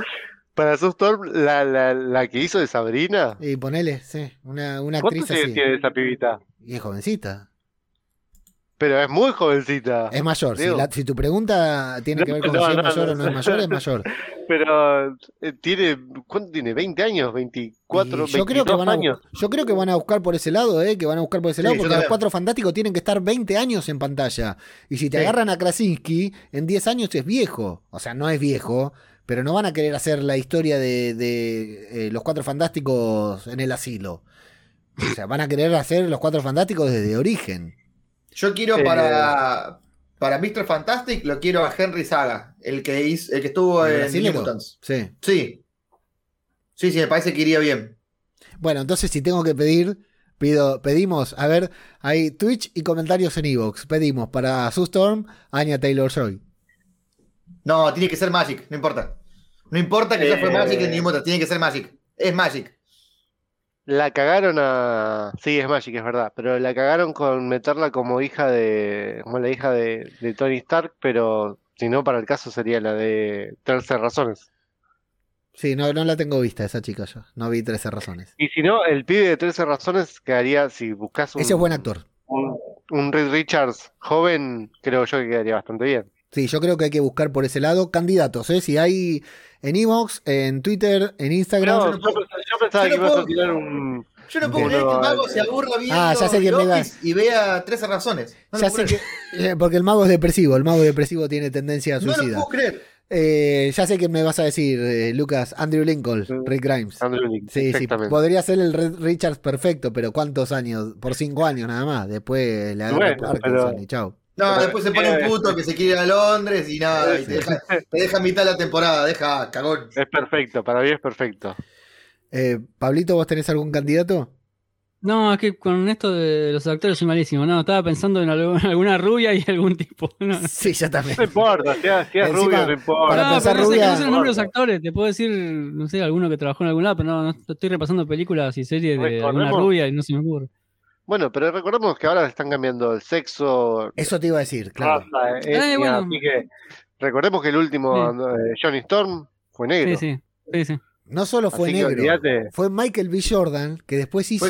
Para Sue Storm, la, la, la que hizo de Sabrina. Y ponele, sí. Una, una actriz así. tiene esa pibita? Y es jovencita. Pero es muy jovencita. Es mayor. Si, tu pregunta tiene que ver con si es mayor o no es mayor, es mayor. Pero eh, tiene. ¿Cuánto tiene? ¿20 años? ¿24? yo creo que van a, Yo creo que van a buscar por ese lado, ¿eh? Que van a buscar por ese lado, porque los cuatro fantásticos tienen que estar 20 años en pantalla. Y si te agarran a Krasinski, en 10 años es viejo. O sea, no es viejo. Pero no van a querer hacer la historia de, de eh, los cuatro fantásticos en el asilo. O sea, van a querer hacer los cuatro fantásticos desde origen. Yo quiero para, para Mr. Fantastic, lo quiero a Henry Saga, el que, el que estuvo en New Mutants. Sí. sí. Sí, sí, me parece que iría bien. Bueno, entonces si tengo que pedir, pido, pedimos, a ver, hay Twitch y comentarios en Evox. Pedimos para Sue Storm, Anya Taylor Joy. No, tiene que ser Magic, no importa. No importa que ya fue Magic en New Mutants, tiene que ser Magic. Es Magic. La cagaron a. Sí, es Magic, es verdad. Pero la cagaron con meterla como hija de. como la hija de, Tony Stark, pero si no, para el caso sería la de 13 razones. Sí, no, no la tengo vista esa chica yo. No vi 13 razones. Y si no, el pibe de 13 razones quedaría, si buscas un. Ese es buen actor. Un, un Reed Richards joven, creo yo que quedaría bastante bien. Sí, yo creo que hay que buscar por ese lado candidatos, ¿eh? Si hay en Evox, en Twitter, en Instagram. No, yo, pensaba que ibas a tirar un. Yo no puedo creer que el mago se aburra viendo ah, ya sé que me y vea 13 razones. ya sé que, eh, porque el mago es depresivo, el mago depresivo tiene tendencia a suicida. No lo puedo creer. Eh, ya sé que me vas a decir, eh, Lucas, Andrew Lincoln, Rick Grimes. Andrew Lincoln, sí, sí, podría ser el Red Richards perfecto, pero ¿cuántos años? Por cinco años nada más. Después le agarra Parkinson y chao. No, después se pone un puto que se quiere ir a Londres y nada, y te, deja, te deja mitad de la temporada, deja cagón. Es perfecto, para mí es perfecto. Eh, Pablito, ¿vos tenés algún candidato? No, es que con esto de los actores soy malísimo. No, estaba pensando en alguna rubia y algún tipo. Sí, ya también. No importa, si es rubio, no importa. Para no, pensar rubia. No sé, no los actores. Te puedo decir, no sé, alguno que trabajó en algún lado, pero no, no estoy repasando películas y series de alguna rubia y no se me ocurre. Bueno, pero recordemos que ahora están cambiando el sexo. Eso te iba a decir, claro. eh, bueno. Así que recordemos que el último eh, Johnny Storm fue negro. Sí, sí, sí. sí. No solo fue negro, fue Michael B. Jordan, que después hizo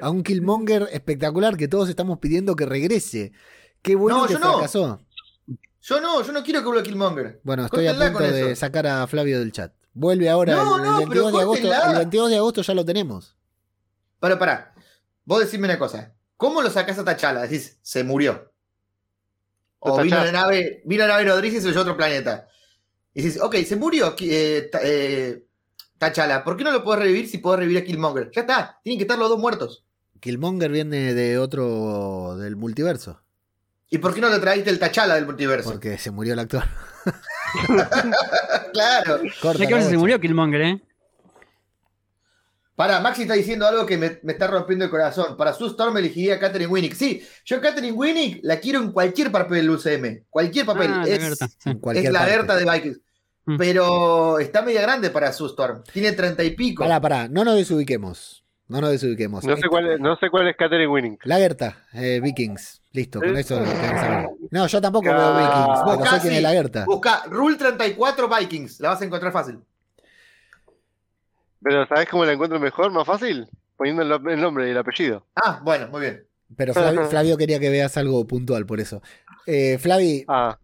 a un Killmonger espectacular que todos estamos pidiendo que regrese. Qué bueno no, que yo fracasó. No. Yo no, yo no quiero que vuelva Killmonger. Bueno, estoy a punto de sacar a Flavio del chat. Vuelve ahora el, 22 de agosto. El 22 de agosto ya lo tenemos. Pero pará, vos decime una cosa. ¿Cómo lo sacás a Tachala? Decís, se murió. O vino la nave, vino la nave Rodríguez y se oyó otro planeta. Y decís, ok, se murió. Eh, eh, Tachala, ¿por qué no lo puedes revivir si puedo revivir a Killmonger? Ya está, tienen que estar los dos muertos. Killmonger viene de otro. del multiverso. ¿Y por qué no le traíste el Tachala del multiverso? Porque se murió el actor. claro. Corta, que se murió Killmonger, ¿eh? Para, Maxi está diciendo algo que me, está rompiendo el corazón. Para su Storm elegiría a Catherine Winnick. Sí, yo Catherine Winnick la quiero en cualquier papel del UCM. Cualquier papel. Ah, es, es, la Berta de Vikings. Mm. Pero está media grande para su Storm. Tiene treinta y pico. Pará, pará, no nos desubiquemos. No nos desubiquemos. No sé cuál es, no sé cuál es Catherine Winning. La Gerta, eh, Vikings. Listo, con eso lo tenés que saber. No, yo tampoco veo Vikings, pero sé quién es la Gerta. Busca Rule 34 Vikings, la vas a encontrar fácil. Pero ¿sabés cómo la encuentro mejor, más fácil? Poniendo el nombre y el apellido. Ah, bueno, muy bien. Pero Flavio, quería que veas algo puntual por eso. Eh, Flavi, ah,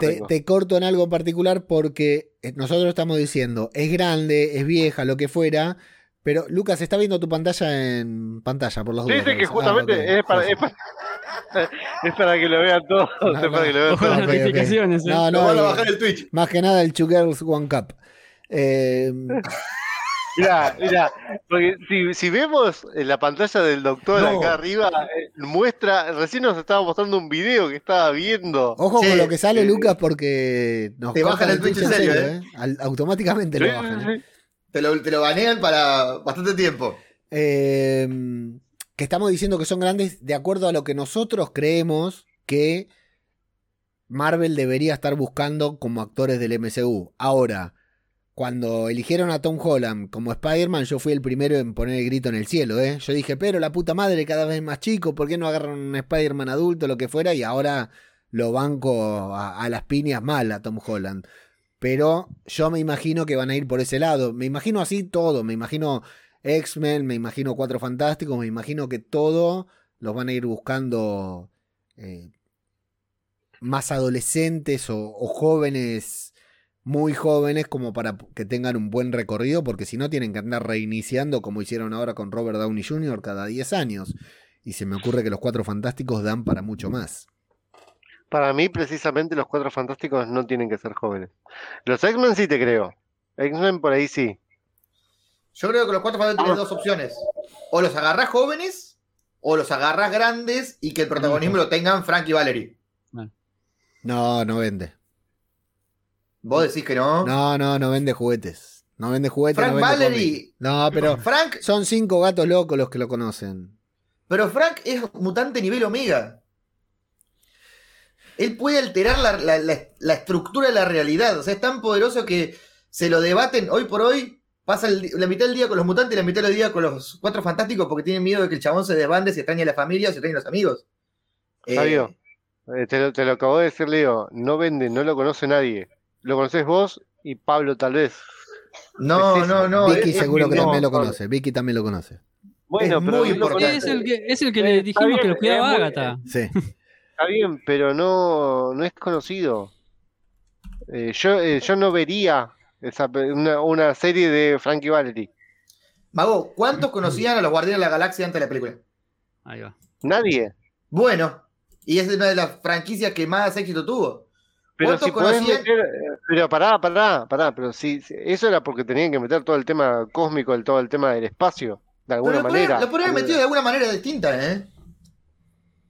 te, te, corto en algo en particular porque eh, nosotros estamos diciendo, es grande, es vieja, lo que fuera, pero Lucas, está viendo tu pantalla en pantalla, por los dos. Sí, que justamente ah, es, para, es, para, que lo vean todos. No, es para que lo vean todos. notificaciones. ¿eh? No, no, bajar el Twitch. Más que nada el Two Girls One Cup. Eh, Mira, mira, porque si, si, vemos en la pantalla del doctor acá arriba, eh, muestra, recién nos estaba mostrando un video que estaba viendo. Ojo con lo que sale, Lucas, porque nos te bajan el Twitch en serio, ¿eh? ¿eh? automáticamente lo bajan. ¿eh? Te, lo, te lo banean para bastante tiempo. que estamos diciendo que son grandes de acuerdo a lo que nosotros creemos que Marvel debería estar buscando como actores del MCU. Ahora, cuando eligieron a Tom Holland como Spider-Man, yo fui el primero en poner el grito en el cielo, ¿eh? Yo dije, pero la puta madre cada vez más chico, ¿por qué no agarran un Spider-Man adulto, lo que fuera? Y ahora lo banco a, las piñas mal a Tom Holland. Pero yo me imagino que van a ir por ese lado. Me imagino así todo. Me imagino X-Men, me imagino Cuatro Fantásticos, me imagino que todo los van a ir buscando eh, más adolescentes o jóvenes muy jóvenes como para que tengan un buen recorrido, porque si no tienen que andar reiniciando como hicieron ahora con Robert Downey Jr. cada 10 años. Y se me ocurre que los Cuatro Fantásticos dan para mucho más. Para mí, precisamente, los Cuatro Fantásticos no tienen que ser jóvenes. Los X-Men sí te creo. X-Men por ahí sí. Yo creo que los Cuatro Fantásticos tienen dos opciones. O los agarras jóvenes, o los agarras grandes y que el protagonismo lo tengan Frank y Valerie. No, no vende. ¿Vos decís que no? No, no, no vende juguetes. No vende juguetes. Frank no Valerie. No, pero Frank... son cinco gatos locos los que lo conocen. Pero Frank es mutante nivel omega. Él puede alterar la, estructura de la realidad. O sea, es tan poderoso que se lo debaten hoy por hoy. Pasa la mitad del día con los mutantes y la mitad del día con los cuatro fantásticos porque tienen miedo de que el chabón se desbande, se extrañe a la familia o se extrañe a los amigos. Fabio, eh, te, lo, te, lo, acabo de decir, Leo. No vende, no lo conoce nadie lo conocés vos y Pablo tal vez. No, no, no. Vicky seguro que también lo conoce. Vicky también lo conoce. Bueno, pero muy importante. Es el que, es el que le dijimos que lo cuidaba Agatha. Sí. Está bien, pero no, no es conocido. Eh, yo, eh, yo no vería esa, una, una, serie de Frankie Valerie. Mago, ¿cuántos conocían a los Guardianes de la Galaxia antes de la película? Ahí va. Nadie. Bueno, y es una de las franquicias que más éxito tuvo. Pero si podés meter, eh, pero pará, pará, pará, pero si eso era porque tenían que meter todo el tema cósmico, el, todo el tema del espacio, de alguna manera. lo podrían metido de alguna manera distinta, ¿eh?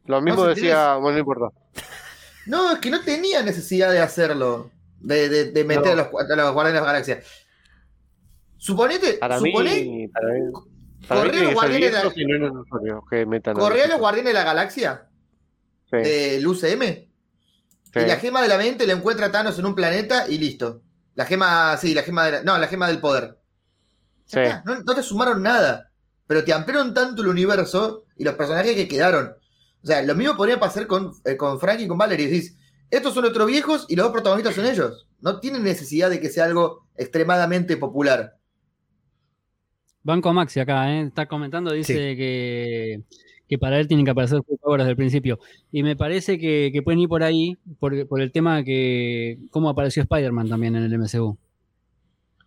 Lo mismo decía, bueno, no importa. No, es que no tenía necesidad de hacerlo, de, de, meter a, los, a, los, Guardianes de la Galaxia. Suponete, para mí, Correa los Guardianes de la... Correa los Guardianes de la Galaxia sí. del UCM. Y la gema de la mente la encuentra Thanos en un planeta y listo. La gema, sí, la gema de la, no, la gema del poder. Sí. No, no, te sumaron nada, pero te ampliaron tanto el universo y los personajes que quedaron. O sea, lo mismo podría pasar con, eh, con Frank y con Valerie. Decís, estos son otros viejos y los dos protagonistas son ellos. No tienen necesidad de que sea algo extremadamente popular. Banco Maxi acá, ¿eh? está comentando, dice que, que, para él tienen que aparecer jugadores desde el principio. Y me parece que, pueden ir por ahí, por, por el tema que cómo apareció Spider-Man también en el MCU.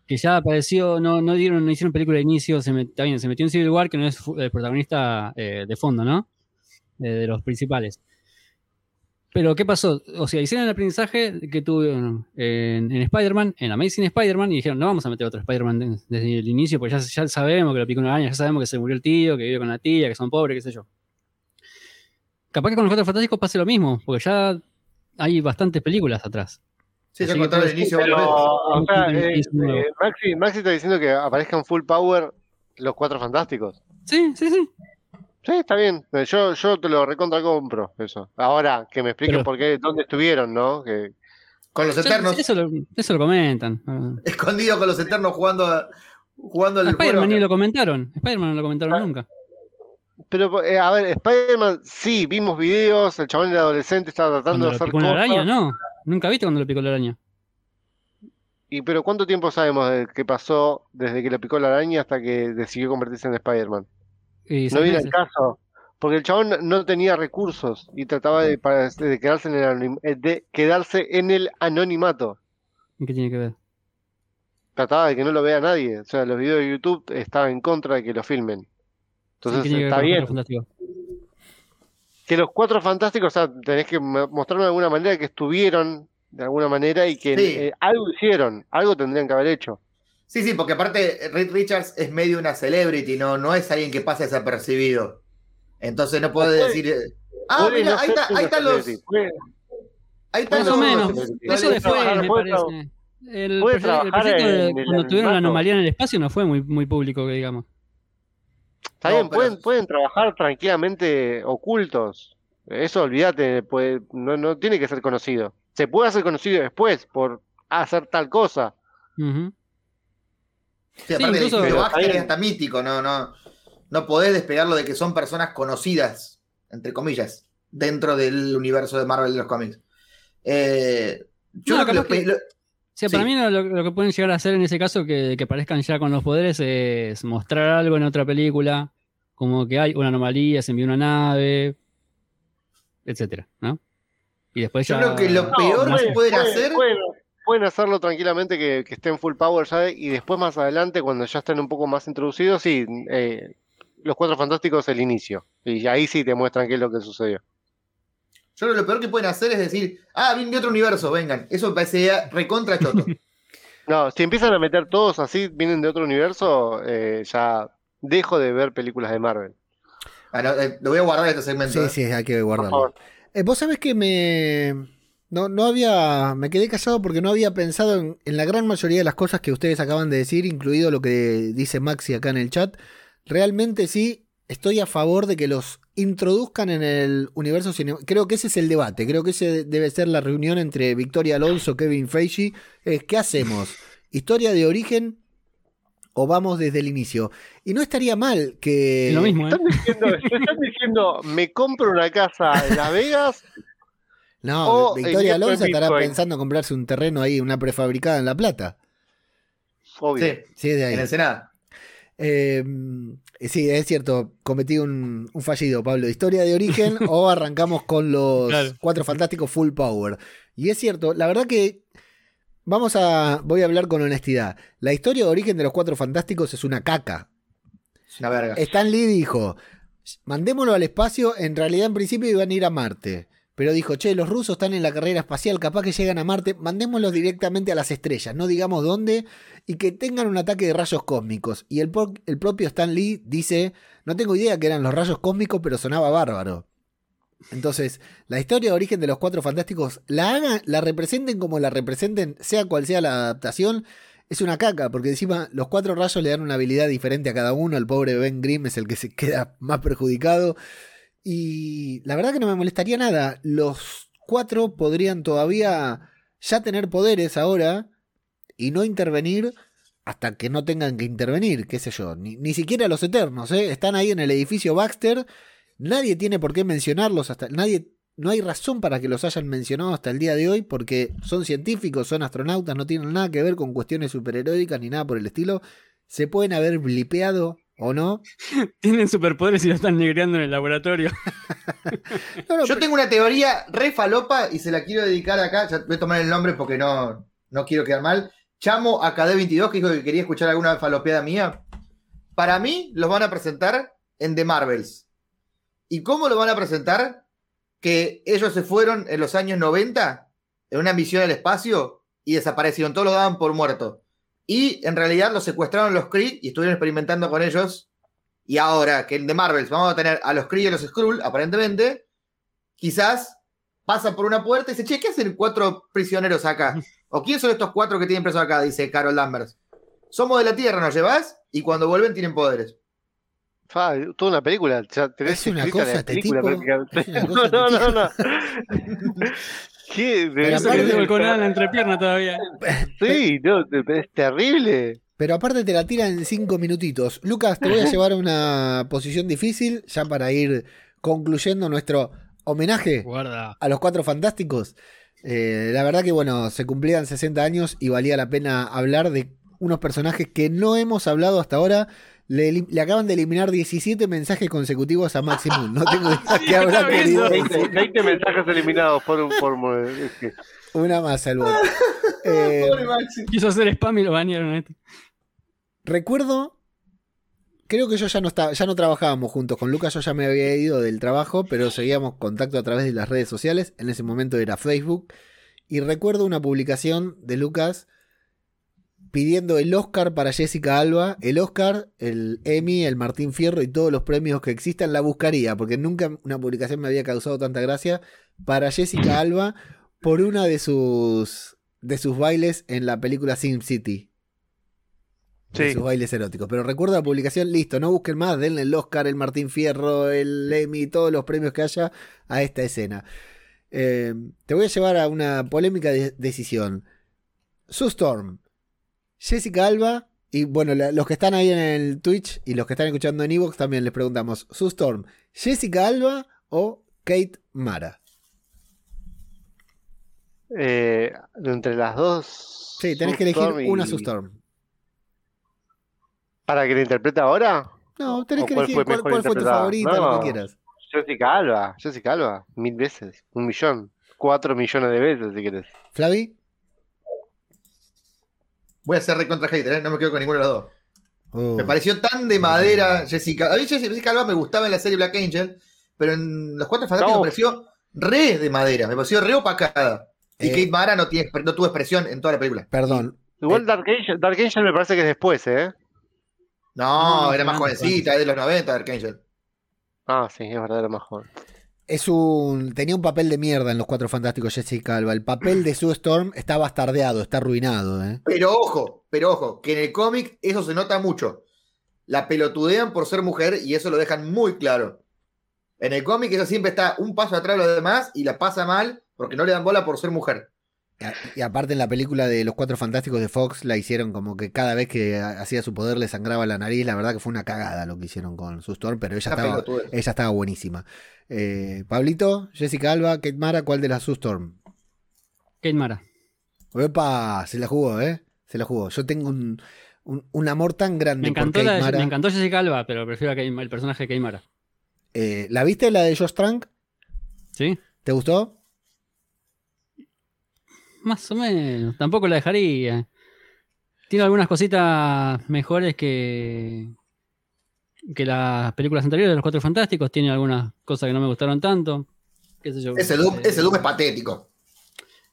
Que ya apareció, no, no dieron, no hicieron película de inicio, se, está bien, se metió en Civil War, que no es el protagonista eh, de fondo, ¿no? de los principales. Pero, ¿qué pasó? O sea, hicieron el aprendizaje que tuvieron en, Spider-Man, en Amazing Spider-Man, y dijeron, no vamos a meter otro Spider-Man desde el inicio, porque ya, ya sabemos que lo picó una araña, ya sabemos que se murió el tío, que vive con la tía, que son pobres, qué sé yo. Capaz que con los Cuatro Fantásticos pase lo mismo, porque ya hay bastantes películas atrás. Sí, ya contaron el inicio. Pero, o sea, eh, eh, Maxi, Maxi está diciendo que aparezcan full power los Cuatro Fantásticos. Sí, sí, sí. Sí, está bien. Yo, yo te lo recontra compro, eso. Ahora, que me expliquen por qué, dónde estuvieron, ¿no? Que... Con los Eternos. Eso lo, eso lo comentan. Escondido con los Eternos jugando, jugando el Spider-Man ni lo comentaron. Spider-Man no lo comentaron ah. nunca. Pero, eh, a ver, Spider-Man, sí, vimos videos, el chabón era adolescente, estaba tratando de hacer cosas. la araña? No, nunca viste cuando le picó la araña. ¿Y pero cuánto tiempo sabemos de qué pasó desde que le picó la araña hasta que decidió convertirse en Spider-Man? No viene el caso. Porque el chabón no tenía recursos y trataba de, quedarse, en el eh, de quedarse en el anonimato. ¿Y qué tiene que ver? Trataba de que no lo vea nadie. O sea, los videos de YouTube estaban en contra de que lo filmen. Entonces está bien. Que los cuatro fantásticos, o sea, tenés que mostrarme de alguna manera que estuvieron de alguna manera y que eh, algo hicieron, algo tendrían que haber hecho. Sí, sí, porque aparte Reed Richards es medio una celebrity, no, no es alguien que pasa desapercibido. Entonces no puede decir. Eh, ah, mira, ahí, está, ahí están los. Ahí están Más los. o menos. Eso después, me parece. El, el proyecto cuando tuvieron la anomalía en el espacio no fue muy, muy público, que digamos. Está bien, pueden, pueden trabajar tranquilamente ocultos. Eso olvídate, no, no tiene que ser conocido. Se puede hacer conocido después por hacer tal cosa. Sí, aparte incluso, es hasta mítico, no, no, no podés despegarlo de que son personas conocidas, entre comillas, dentro del universo de Marvel de los cómics. Eh, yo creo que, para mí lo, que pueden llegar a hacer en ese caso que, que parezcan ya con los poderes es mostrar algo en otra película, como que hay una anomalía, se envió una nave, etcétera, ¿no? Y después Yo creo que lo peor que pueden hacer pueden hacerlo tranquilamente que, que estén full power ya y después más adelante cuando ya estén un poco más introducidos, sí, eh, los cuatro fantásticos el inicio. Y ahí sí te muestran qué es lo que sucedió. Yo creo que lo peor que pueden hacer es decir, ah, vienen de otro universo, vengan. Eso me parece recontra choto. no, si empiezan a meter todos así, vienen de otro universo, eh, ya dejo de ver películas de Marvel. Ah, eh, lo voy a guardar este segmento. Sí, sí, hay que guardarlo. Vos sabés que me, no, no había. Me quedé callado porque no había pensado en, la gran mayoría de las cosas que ustedes acaban de decir, incluido lo que dice Maxi acá en el chat. Realmente sí, estoy a favor de que los introduzcan en el universo cinematográfico. Creo que ese es el debate. Creo que ese debe ser la reunión entre Victoria Alonso, Kevin Feige. Es, ¿Qué hacemos? ¿Historia de origen o vamos desde el inicio? Y no estaría mal que. Lo mismo, ¿eh? están, diciendo, están diciendo, me compro una casa en Las Vegas no, Victoria Alonso estará pensando en comprarse un terreno ahí, una prefabricada en La Plata. Obvio. Sí, de ahí. En el Senado. Eh, sí, es cierto, cometí un, fallido, Pablo. ¿Historia de origen o arrancamos con los cuatro fantásticos full power? Y es cierto, la verdad que vamos a. Voy a hablar con honestidad. La historia de origen de los cuatro fantásticos es una caca. Es una verga. Stan Lee dijo: mandémoslo al espacio. En realidad, en principio iban a ir a Marte pero dijo, che, los rusos están en la carrera espacial, capaz que llegan a Marte, mandémoslos directamente a las estrellas, no digamos dónde, y que tengan un ataque de rayos cósmicos. Y el, propio Stan Lee dice, no tengo idea que eran los rayos cósmicos, pero sonaba bárbaro. Entonces, la historia de origen de los cuatro fantásticos, la hagan, la representen como la representen, sea cual sea la adaptación, es una caca, porque encima los cuatro rayos le dan una habilidad diferente a cada uno. El pobre Ben Grimm es el que se queda más perjudicado. Y la verdad que no me molestaría nada. Los cuatro podrían todavía ya tener poderes ahora y no intervenir hasta que no tengan que intervenir, qué sé yo. Ni, siquiera los eternos, ¿eh? Están ahí en el edificio Baxter. Nadie tiene por qué mencionarlos hasta. Nadie no hay razón para que los hayan mencionado hasta el día de hoy porque son científicos, son astronautas, no tienen nada que ver con cuestiones superheroicas ni nada por el estilo. Se pueden haber blipeado o no. Tienen superpoderes y lo están negreando en el laboratorio. Yo tengo una teoría re falopa y se la quiero dedicar acá. Ya voy a tomar el nombre porque no, no quiero quedar mal. Chamo a KD22 que dijo que quería escuchar alguna falopeada mía. Para mí los van a presentar en The Marvels. ¿Y cómo lo van a presentar? que ellos se fueron en los años 90 en una misión al espacio y desaparecieron, todos lo daban por muerto. Y en realidad los secuestraron los Kree y estuvieron experimentando con ellos. Y ahora que en The Marvels vamos a tener a los Kree y a los Skrull, aparentemente, quizás pasa por una puerta y dice, che, ¿qué hacen cuatro prisioneros acá? ¿O quién son estos cuatro que tienen presos acá? Dice Carol Danvers. Somos de la Tierra, ¿nos llevas? Y cuando vuelven tienen poderes. Fa, toda una película. Ya es una cosa, este tipo. no, no, no, no. ¿Qué? Pero aparte con la entrepierna todavía. Sí, no, es terrible. Pero aparte te la tiran en cinco minutitos. Lucas, te voy a llevar a una posición difícil ya para ir concluyendo nuestro homenaje a los cuatro fantásticos. Eh, la verdad que bueno, se cumplían 60 años y valía la pena hablar de unos personajes que no hemos hablado hasta ahora le, acaban de eliminar 17 mensajes consecutivos a Maximum. No tengo idea qué habrá querido. 20, mensajes eliminados por un por, Una más, al eh, Quiso hacer spam y lo bañaron. Este. Recuerdo. Creo que yo ya no estaba, ya no trabajábamos juntos con Lucas, yo ya me había ido del trabajo, pero seguíamos contacto a través de las redes sociales. En ese momento era Facebook. Y recuerdo una publicación de Lucas pidiendo el Oscar para Jessica Alba, el Oscar, el Emmy, el Martín Fierro y todos los premios que existan, la buscaría, porque nunca una publicación me había causado tanta gracia, para Jessica Alba por una de sus, de sus bailes en la película Sim City. De sus bailes eróticos. Pero recuerdo la publicación, listo, no busquen más, denle el Oscar, el Martín Fierro, el Emmy, todos los premios que haya a esta escena. Eh, te voy a llevar a una polémica decisión. Sue Storm, Jessica Alba, y bueno, los que están ahí en el Twitch y los que están escuchando en Evox también les preguntamos, Sustorm, ¿Jessica Alba o Kate Mara? Eh, entre las dos. Sí, tenés que elegir una Sustorm. ¿Para que la interprete ahora? No, tenés que elegir cuál, fue, tu favorita, lo que quieras. Jessica Alba, Jessica Alba, mil veces, un millón, cuatro millones de veces si quieres. ¿Flavi? Voy a ser recontra hater, ¿eh? no me quedo con ninguno de los dos. Oh. Me pareció tan de madera Jessica. A mí Jessica Alba me gustaba en la serie Black Angel, pero en Los Cuatro Fantásticos me pareció re de madera, me pareció re opacada. Y eh. Kate Mara no, tiene, no tuvo expresión en toda la película. Perdón. Igual Dark Angel, Dark Angel me parece que es después, ¿eh? No, era más jovencita, es de los 90 Dark Angel. Ah, sí, es verdad, era más joven es un. Tenía un papel de mierda en los Cuatro Fantásticos Jessica Alba. El papel de Sue Storm está bastardeado, está arruinado. ¿eh? Pero ojo, pero ojo, que en el cómic eso se nota mucho. La pelotudean por ser mujer y eso lo dejan muy claro. En el cómic ella siempre está un paso atrás de los demás y la pasa mal porque no le dan bola por ser mujer. Y aparte en la película de Los Cuatro Fantásticos de Fox la hicieron como que cada vez que hacía su poder le sangraba la nariz. La verdad que fue una cagada lo que hicieron con su Storm, pero ella, estaba, ella estaba buenísima. Eh, Pablito, Jessica Alba, Kate Mara, ¿cuál de las su Storm? Kate Mara. Opa, se la jugó, ¿eh? Se la jugó. Yo tengo un, amor tan grande me encantó por Kate Mara. Me encantó Jessica Alba, pero prefiero el personaje de Kate Mara. Eh, ¿La viste, la de Josh Trank? Sí. ¿Te gustó? Más o menos. Tampoco la dejaría. Tiene algunas cositas mejores que, que las películas anteriores de los Cuatro Fantásticos. Tiene algunas cosas que no me gustaron tanto. Ese, Doom, es patético.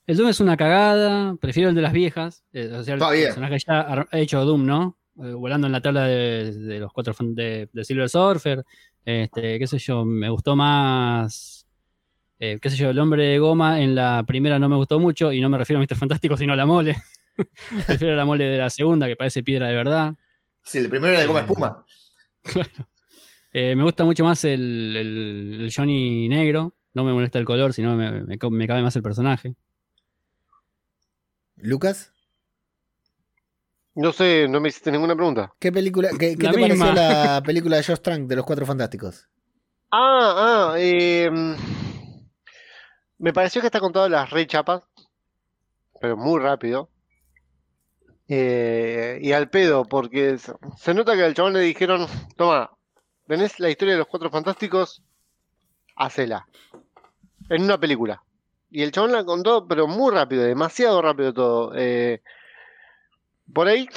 El Doom es una cagada. Prefiero el de las viejas. Eh, o sea, el personaje ya ha hecho Doom, ¿no? Eh, volando en la tabla de, los cuatro de, de Silver Surfer. Este, qué sé yo, me gustó más eh, qué sé yo, el hombre de goma en la primera no me gustó mucho y no me refiero a Mr. Fantástico, sino a la mole. Prefiero la mole de la segunda, que parece piedra de verdad. Sí, el primero era de goma espuma. Eh, me gusta mucho más el, el- el Johnny negro. No me molesta el color, sino me, me, me cabe más el personaje. Lucas, No sé, no me hiciste ninguna pregunta. ¿qué película, qué, qué te misma. pareció la película de Josh Trank de los Cuatro Fantásticos? Ah, ah, eh, me pareció que está contado las re chapas, pero muy rápido. Eh, y al pedo, porque se, se nota que al chabón le dijeron, toma, tenés la historia de los Cuatro Fantásticos, hacela. En una película. Y el chabón la contó, pero muy rápido, demasiado rápido todo. Eh, por ahí,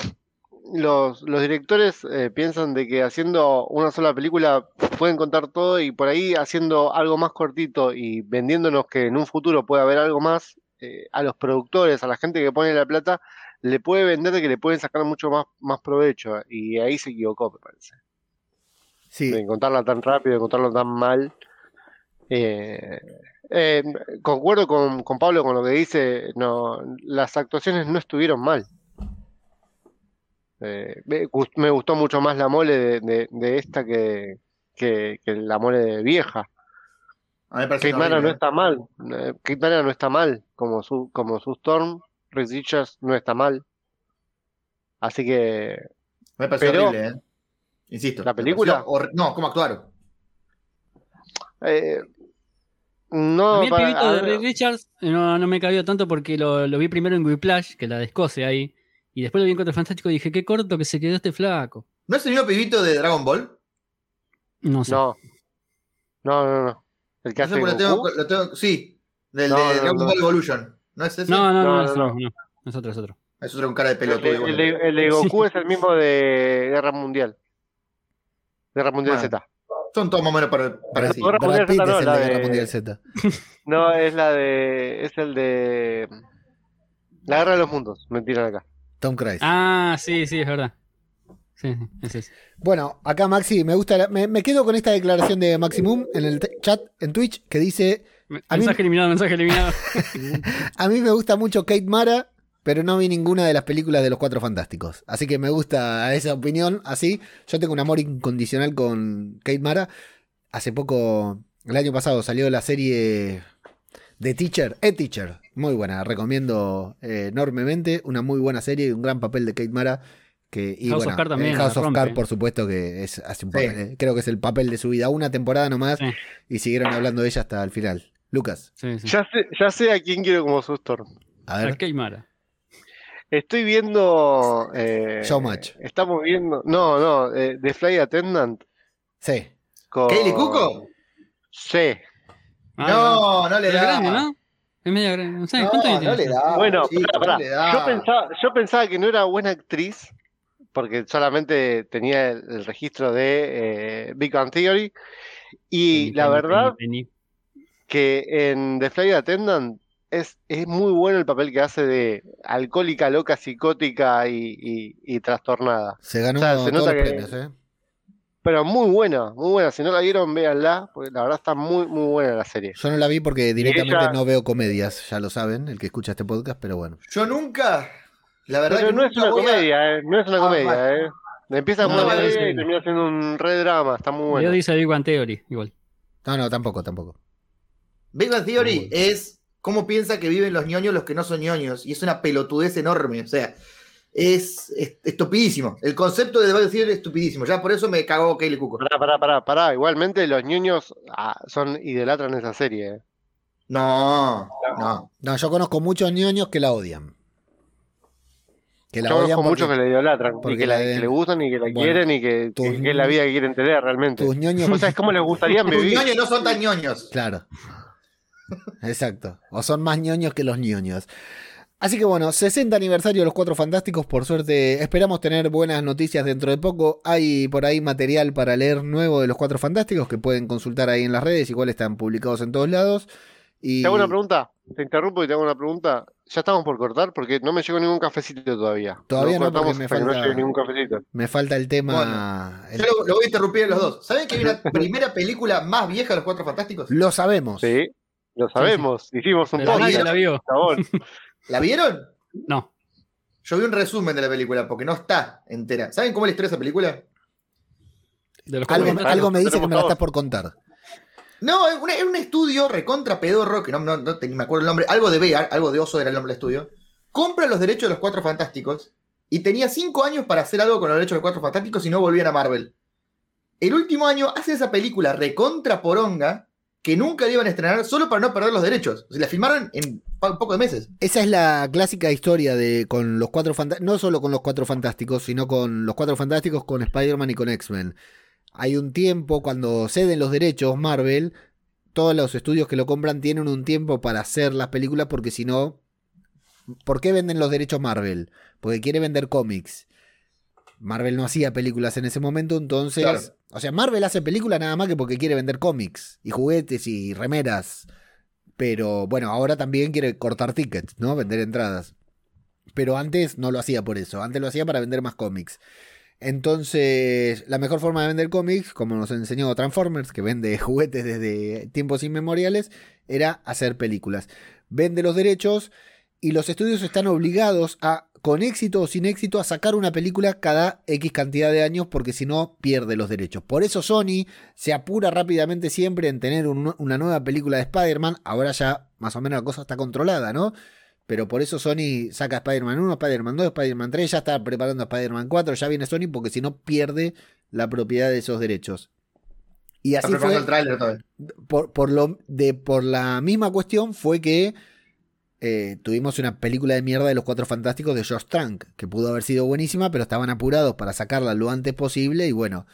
los, los directores eh, piensan de que haciendo una sola película pueden contar todo y por ahí haciendo algo más cortito y vendiéndonos que en un futuro puede haber algo más, eh, a los productores, a la gente que pone la plata, le puede vender de que le pueden sacar mucho más, más provecho. Y ahí se equivocó, me parece. Sí, De contarla tan rápido, de contarlo tan mal. Eh, eh, concuerdo con, con Pablo con lo que dice, no, las actuaciones no estuvieron mal. Eh, me, gust- me gustó mucho más la mole de, de- de esta que, que, que la mole de vieja. A mí me parece Kate Mara no ¿eh? está mal. eh, Kate Mara no está mal como su, como su Storm. Richards no está mal. Así que Me parece Pero- horrible, ¿eh? Insisto. ¿La película? pareció No, ¿cómo actuaron? eh, a no mí el para- pibito a de Ray Richards no, no me cabió tanto porque lo, lo vi primero en Whiplash, que la de Escocia ahí. Y después lo vi en Cuatro Fantástico y dije, qué corto que se quedó este flaco. ¿No es el mismo pibito de Dragon Ball? No sé. no. No, no, no. El que No sé, hace porque lo tengo, Goku. lo tengo- Sí, del No, de no, Dragon no. Ball Evolution. ¿No es ese? no, no, no, No, es, no, otro, no. Es otro, es otro. Es otro con cara de El pelotudo. el de- el de Goku es el mismo de Guerra Mundial. Guerra Mundial Bueno. Z. Son todos más o menos para- parecidos. Mundial Pitt Z es no, el la de Guerra Mundial Z. No, es la de. Es el de. La Guerra de los Mundos. Me tiran acá. Tom Cruise. Ah, sí, sí, es verdad. Sí, sí, es ese. Bueno, acá Maxi, me gusta, la- me, me quedo con esta declaración de Maximum en el chat en Twitch que dice, mí- Mensaje eliminado, mensaje eliminado. a mí me gusta mucho Kate Mara, pero no vi ninguna de las películas de los Cuatro Fantásticos. Así que me gusta esa opinión, así. Yo tengo un amor incondicional con Kate Mara. Hace poco, el año pasado, salió la serie de Teacher, e Teacher. Muy buena, recomiendo eh, enormemente. Una muy buena serie y un gran papel de Kate Mara. Que, y House of bueno, Cards también eh, House of. Cards, por supuesto, que es, hace un Sí. papel, eh, creo que es el papel de su vida. Una temporada nomás Sí. y siguieron hablando de ella hasta el final. Lucas, Sí, sí. Ya sé, ya sé a quién quiero como su Storm. a ver. A Keimara. Estoy viendo. Eh, Showmatch. Estamos viendo. No, no. eh, The Fly Attendant. Sí. Con... ¿Kaylee Cuoco? Sí. Ah, No, no le da. grande, ¿no? Es media grande. No sé, No, ¿cuánto no tiene? le da. Bueno, chico, pará, pará. no le da. Yo, pensaba, yo pensaba que no era buena actriz. Porque solamente tenía el, el registro de eh, Big Bang Theory. Y Penny, la verdad Penny, Penny. que en The Flight Attendant es, es muy bueno el papel que hace de alcohólica, loca, psicótica y, y- y trastornada. Se ganó O sea, se nota los que- premios, ¿eh? Pero muy buena, muy buena. Si no la vieron, véanla, porque la verdad está muy, muy buena la serie. Yo no la vi porque directamente ella- no veo comedias, ya lo saben, el que escucha este podcast, pero bueno. Yo nunca. La verdad Pero que no es una voy a- comedia, eh, no es una Ah, comedia, eh. Empieza No, como una vale, comedia sí. y termina siendo un re drama, está muy Yo bueno. dice Big Bang Theory, igual. No, no, tampoco, tampoco. Big Bang Theory Muy es cómo piensa que viven los ñoños los que no son ñoños. Y es una pelotudez enorme. O sea, es, es estupidísimo. El concepto de Theory es estupidísimo. Ya por eso me cagó Kaylee Cuoco. Pará, pará, pará, pará. Igualmente los niños ah, son idolatran esa serie. eh. No, no. No, yo conozco muchos ñoños que la odian. Que la Yo odian conozco porque muchos que la idolatran, porque y que, la, la que de- le gustan y que la Bueno, quieren y que, tus- que- es la vida que quieren tener realmente. tus ñoños... O sea, es como les gustaría Tus vivir. ñoños no son tan ñoños. Claro. Exacto. O son más ñoños que los ñoños. Así que bueno, 60 aniversario de los Cuatro Fantásticos. Por suerte, esperamos tener buenas noticias dentro de poco. Hay por ahí material para leer nuevo de los Cuatro Fantásticos que pueden consultar ahí en las redes. Igual están publicados en todos lados. Y Te hago una pregunta, te interrumpo y te hago una pregunta. Ya estamos por cortar porque no me llegó ningún cafecito todavía. Todavía no, porque cortamos me no falta- ningún cafecito. me falta el tema. el- Yo lo, lo voy a interrumpir a los dos. ¿Saben que hay una primera película más vieja de los Cuatro Fantásticos? Lo sabemos. Sí, lo sabemos. Hicimos un podcast, la vio. ¿La vieron? No. Yo vi un resumen de la película porque no está entera. ¿Saben cómo es la historia de esa película? algo, me dice que me la estás por contar. No, es, un estudio recontra pedorro, que no, no, no, me acuerdo el nombre, algo de Bear, algo de Oso era el nombre del estudio. Compra los derechos de los Cuatro Fantásticos y tenía cinco años para hacer algo con los derechos de los Cuatro Fantásticos y no volvían a Marvel. El último año hace esa película recontra poronga que nunca le iban a estrenar solo para no perder los derechos. O sea, la filmaron en un poco de meses. Esa es la clásica historia de con los cuatro fantásticos, no solo con los cuatro fantásticos, sino con los cuatro fantásticos, con Spider-Man y con X-Men. Hay un tiempo cuando ceden los derechos Marvel, todos los estudios que lo compran tienen un tiempo para hacer las películas porque si no, ¿por qué venden los derechos Marvel? Porque quiere vender cómics. Marvel no hacía películas en ese momento, entonces o sea, Marvel hace películas nada más que porque quiere vender cómics y juguetes y remeras. Pero bueno, ahora también quiere cortar tickets, ¿no? Vender entradas. Pero antes no lo hacía por eso. Antes lo hacía para vender más cómics. Entonces, la mejor forma de vender cómics, como nos enseñó Transformers, que vende juguetes desde tiempos inmemoriales, era hacer películas. Vende los derechos y los estudios están obligados a con éxito o sin éxito, a sacar una película cada X cantidad de años porque si no pierde los derechos. Por eso Sony se apura rápidamente siempre en tener una nueva película de Spider-Man. Ahora ya más o menos la cosa está controlada, ¿no? Pero por eso Sony saca Spider-Man 1, Spider-Man 2, Spider-Man 3, ya está preparando Spider-Man 4, ya viene Sony porque si no pierde la propiedad de esos derechos. Y así fue. El por, por, lo, de, por la misma cuestión fue que eh, tuvimos una película de mierda de los Cuatro Fantásticos de Josh Trank, que pudo haber sido buenísima, pero estaban apurados para sacarla lo antes posible y bueno,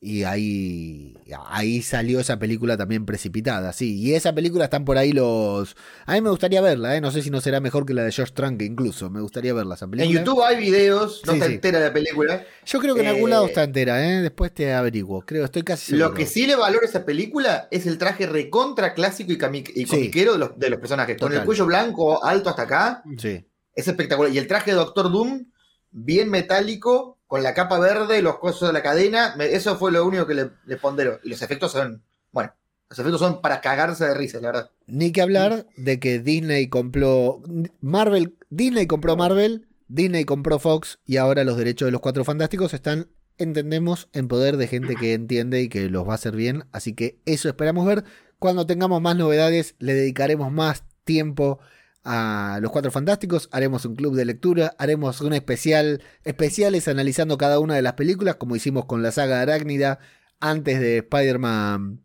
y ahí, ahí salió esa película también precipitada, sí. Y esa película están por ahí los... A mí me gustaría verla, ¿eh? no sé si no será mejor que la de George Trunk incluso. Me gustaría verla esa película. En YouTube hay videos, no está entera la película. Yo creo que en algún lado eh, está entera, ¿eh? después te averiguo. Creo, estoy casi seguro. Lo que sí le valora esa película es el traje recontra clásico y, comiquero de, los, de, los, personajes. Con el cuello blanco alto hasta acá. Sí. Es espectacular. Y el traje de Doctor Doom, bien metálico con la capa verde, los cosos de la cadena, eso fue lo único que le, le pondero. Y los efectos son, bueno, los efectos son para cagarse de risa, la verdad. Ni que hablar de que Disney compró Marvel, Disney compró Marvel, Disney compró Fox y ahora los derechos de los Cuatro Fantásticos están, entendemos, en poder de gente que entiende y que los va a hacer bien. Así que eso esperamos ver. Cuando tengamos más novedades, le dedicaremos más tiempo a los Cuatro Fantásticos, haremos un club de lectura, haremos un especial, especiales analizando cada una de las películas, como hicimos con la saga Arácnida antes de Spider-Man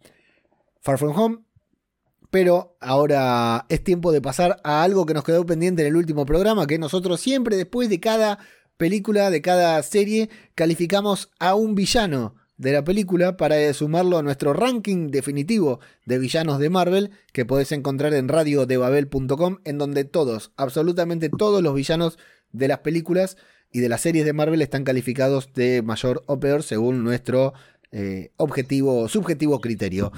Far From Home. Pero ahora es tiempo de pasar a algo que nos quedó pendiente en el último programa, que nosotros siempre después de cada película, de cada serie, calificamos a un villano de la película para sumarlo a nuestro ranking definitivo de villanos de Marvel que podés encontrar en radiodebabel.com en donde todos, absolutamente todos los villanos de las películas y de las series de Marvel están calificados de mayor o peor según nuestro eh, objetivo, subjetivo criterio.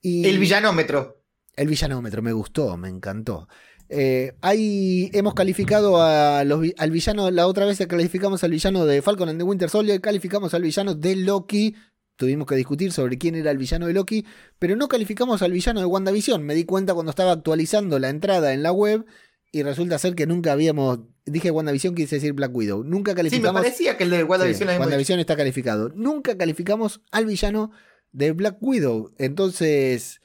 Y el villanómetro. El villanómetro, me gustó, me encantó. Eh, ahí hemos calificado a los, al villano, la otra vez calificamos al villano de Falcon and the Winter Soldier, calificamos al villano de Loki, tuvimos que discutir sobre quién era el villano de Loki, pero no calificamos al villano de WandaVision. Me di cuenta cuando estaba actualizando la entrada en la web y resulta ser que nunca habíamos. Dije WandaVision, quise decir Black Widow. Nunca calificamos. Sí, me parecía que el de WandaVision, sí, WandaVision está calificado. Nunca calificamos al villano de Black Widow. Entonces,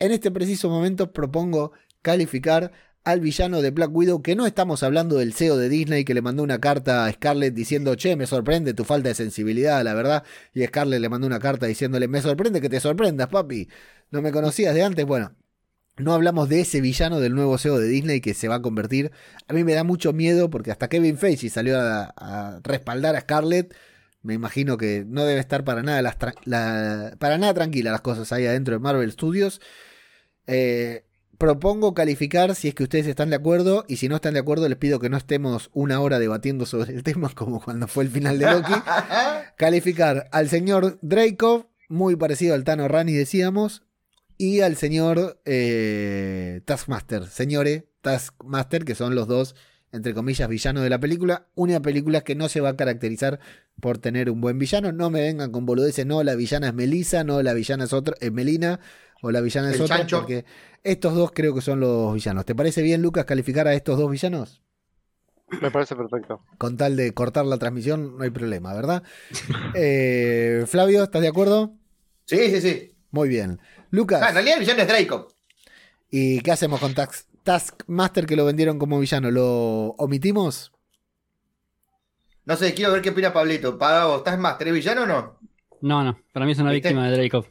en este preciso momento propongo calificar al villano de Black Widow, que no estamos hablando del CEO de Disney que le mandó una carta a Scarlett diciendo, che, me sorprende tu falta de sensibilidad, la verdad. Y Scarlett le mandó una carta diciéndole, me sorprende que te sorprendas, papi. No me conocías de antes. Bueno, no hablamos de ese villano del nuevo CEO de Disney que se va a convertir. A mí me da mucho miedo porque hasta Kevin Feige salió a, respaldar a Scarlett. Me imagino que no debe estar para nada, las para nada tranquila las cosas ahí adentro de Marvel Studios. Eh, propongo calificar si es que ustedes están de acuerdo y si no están de acuerdo les pido que no estemos una hora debatiendo sobre el tema como cuando fue el final de Loki. calificar al señor Dreykov, muy parecido al Tano Rani decíamos, y al señor eh, Taskmaster, señores Taskmaster, que son los dos, entre comillas, villanos de la película. Una película que no se va a caracterizar por tener un buen villano. No me vengan con boludeces, no, la villana es Melissa, no, la villana es, otra, es Melina o la villana es otra, porque estos dos creo que son los villanos. ¿Te parece bien, Lucas, calificar a estos dos villanos? Me parece perfecto. Con tal de cortar la transmisión, no hay problema, ¿verdad? Eh, Flavio, ¿estás de acuerdo? Sí, sí, sí. Muy bien. Lucas. Ah, en realidad el villano es Draco. ¿Y qué hacemos con Taskmaster que lo vendieron como villano? ¿Lo omitimos? No sé, quiero ver qué opina Pablito. Pago, Taskmaster, ¿es villano o no? No, no. Para mí es una víctima de Dracov.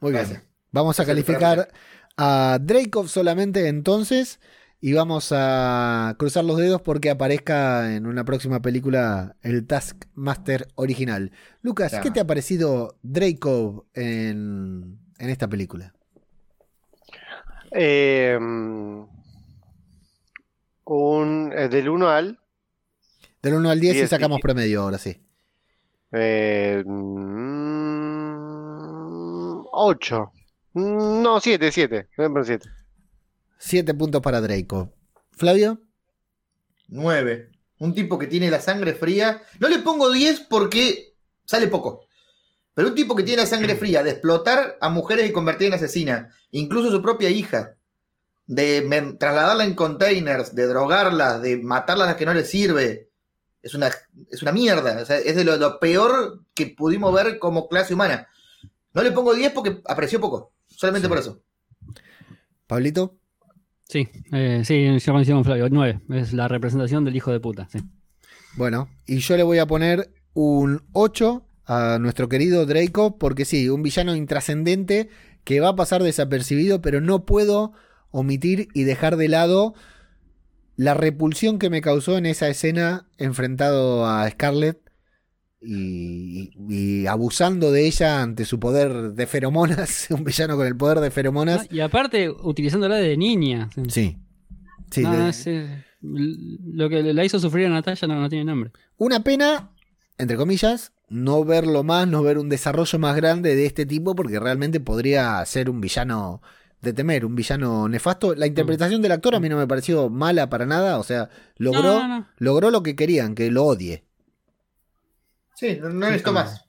Muy bien. Vamos a calificar a Dracov solamente entonces. Y vamos a cruzar los dedos porque aparezca en una próxima película el Taskmaster original. Lucas, ¿qué te ha parecido Dracov en, en esta película? Eh, un, del 1 al. Del 1 al 10 y sacamos promedio ahora sí. Eh, 8. Mm, no, 7, 7. 7. 7 puntos para Draco. ¿Flavio? 9. Un tipo que tiene la sangre fría. No le pongo 10 porque sale poco. Pero un tipo que tiene la sangre fría de explotar a mujeres y convertir en asesina, incluso su propia hija, de trasladarla en containers, de drogarla, de matarla a las que no le sirve, es una, es una mierda. es de lo, peor que pudimos ver como clase humana. No le pongo 10 porque apreció poco. Solamente por eso. ¿Pablito? Sí, eh, sí, yo coincido con Flavio. 9. Es la representación del hijo de puta. Sí. Bueno, y yo le voy a poner un 8 a nuestro querido Draco, porque sí, un villano intrascendente que va a pasar desapercibido, pero no puedo omitir y dejar de lado la repulsión que me causó en esa escena enfrentado a Scarlett y, abusando de ella ante su poder de feromonas, un villano con el poder de feromonas. Ah, y aparte utilizándola de niña. Sí. lo que la hizo sufrir a Natalia no, no tiene nombre. Una pena, entre comillas, no verlo más, no ver un desarrollo más grande de este tipo, porque realmente podría ser un villano de temer, un villano nefasto. La interpretación del actor a mí no me pareció mala para nada, o sea, logró, logró lo que querían, que lo odie. Sí, no, necesito más.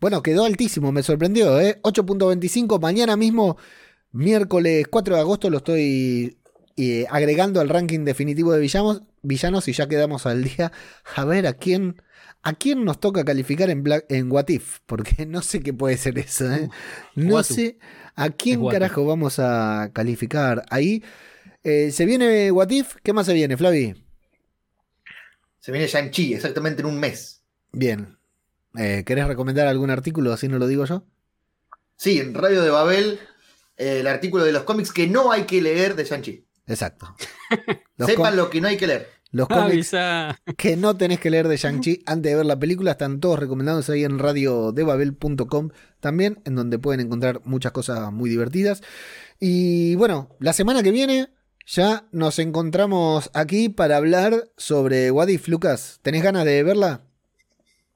Bueno, quedó altísimo, me sorprendió, ¿eh? 8.25, mañana mismo, miércoles 4 de agosto, lo estoy eh, agregando al ranking definitivo de villanos, villanos y ya quedamos al día. A ver a quién, a quién nos toca calificar en, Black, en What If, porque no sé qué puede ser eso, ¿eh? No sé a quién carajo vamos a calificar ahí. Eh, ¿Se viene What If? ¿Qué más se viene, Flavi? Se viene Shang-Chi, exactamente en un mes. Bien, eh, ¿Querés recomendar algún artículo? Así no lo digo yo. Sí, en Radio de Babel, eh, el artículo de los cómics que no hay que leer de Shang-Chi. Exacto. Sepan lo que no hay que leer. Los cómics que no tenés que leer de Shang-Chi antes de ver la película están todos recomendados ahí en radiodebabel.com también, en donde pueden encontrar muchas cosas muy divertidas. Y bueno, la semana que viene ya nos encontramos aquí para hablar sobre What If, Lucas. ¿Tenés ganas de verla?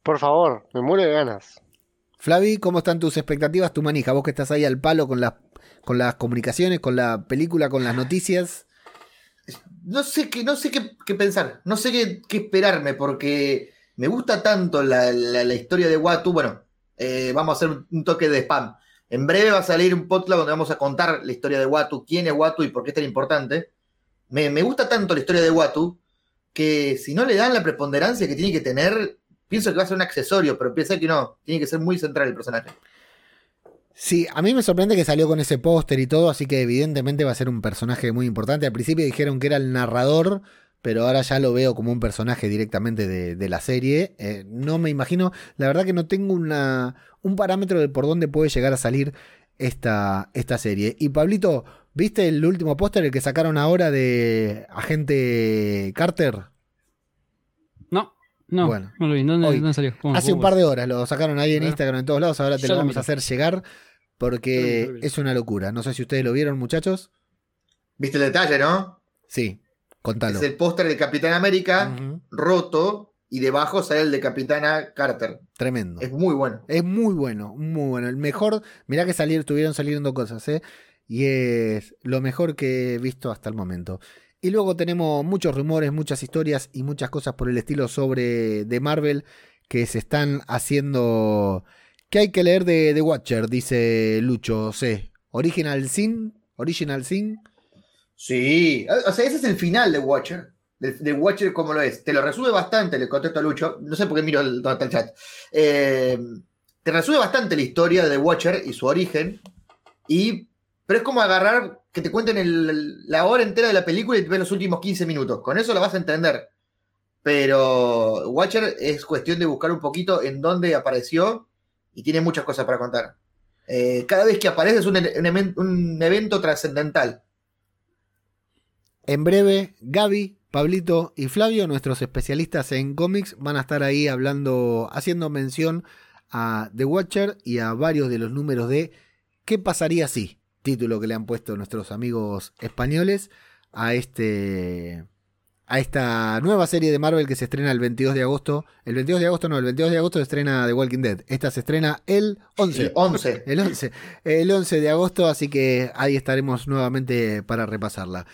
Por favor, me muero de ganas. Flavi, ¿cómo están tus expectativas, tu manija? Vos que estás ahí al palo con, con las comunicaciones, con la película, con las noticias. No sé qué, no sé qué, pensar, no sé qué, esperarme, porque me gusta tanto la, historia de Watu. Bueno, eh, vamos a hacer un, toque de spam. En breve va a salir un podcast donde vamos a contar la historia de Watu, quién es Watu y por qué es tan importante. Me, me gusta tanto la historia de Watu que si no le dan la preponderancia que tiene que tener, pienso que va a ser un accesorio, pero pienso que no, tiene que ser muy central el personaje. Sí, a mí me sorprende que salió con ese póster y todo, así que evidentemente va a ser un personaje muy importante. Al principio dijeron que era el narrador, pero ahora ya lo veo como un personaje directamente de, la serie. Eh, no me imagino, la verdad que no tengo una, un parámetro de por dónde puede llegar a salir esta, esta serie. Y Pablito, ¿viste el último póster, el que sacaron ahora de Agente Carter? No, bueno, no lo vi. ¿Dónde, salió? Hace un par de horas lo sacaron ahí en Instagram en todos lados. Ahora te lo vamos a hacer llegar porque es una locura. No sé si ustedes lo vieron, muchachos. ¿Viste el detalle, no? Sí, contalo. Es el póster de Capitán América roto y debajo sale el de Capitana Carter. Tremendo. Es muy bueno. Es muy bueno, muy bueno. El mejor, mirá que salieron, estuvieron saliendo cosas, ¿eh? Y es lo mejor que he visto hasta el momento. Y luego tenemos muchos rumores, muchas historias y muchas cosas por el estilo sobre The Marvel que se están haciendo. ¿Qué hay que leer de The Watcher? Dice Lucho C. Original Sin. Original Sin. Sí, o sea, ese es el final de Watcher. de, Watcher como lo es. Te lo resume bastante, le contesto a Lucho. No sé por qué miro el, el chat. Eh, te resume bastante la historia de The Watcher y su origen. Y, pero es como agarrar que te cuenten la hora entera de la película y te ven los últimos 15 minutos. Con eso lo vas a entender. Pero Watcher es cuestión de buscar un poquito en dónde apareció y tiene muchas cosas para contar. Eh, cada vez que aparece es un, un evento trascendental. En breve, Gaby, Pablito y Flavio, nuestros especialistas en cómics, van a estar ahí hablando, haciendo mención a The Watcher y a varios de los números de ¿Qué pasaría si? Título que le han puesto nuestros amigos españoles a este a esta nueva serie de Marvel que se estrena el 22 de agosto. El 22 de agosto no, el 22 de agosto se estrena The Walking Dead. Esta se estrena el 11. El 11. El 11. El 11 de agosto, así que ahí estaremos nuevamente para repasarla.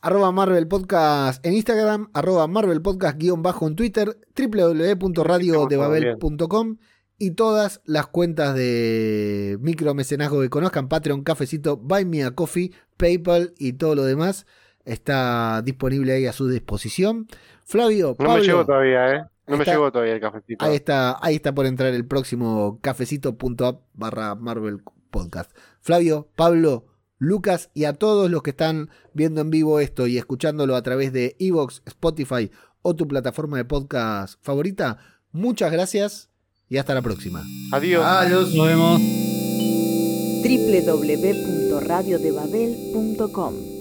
Arroba Marvel Podcast en Instagram, arroba Marvel Podcast guion bajo en Twitter, www.radiodebabel.com y todas las cuentas de micromecenazgo que conozcan, Patreon, Cafecito, Buy Me a Coffee, PayPal y todo lo demás está disponible ahí a su disposición. Flavio, no me llegó todavía, ¿eh? No me llegó todavía el cafecito. Ahí está, ahí está por entrar el próximo cafecito.app barra Marvel Podcast. Flavio, Pablo, Lucas y a todos los que están viendo en vivo esto y escuchándolo a través de Evox, Spotify o tu plataforma de podcast favorita, muchas gracias y hasta la próxima. Adiós. Adiós. Nos vemos. www.radiodebabel.com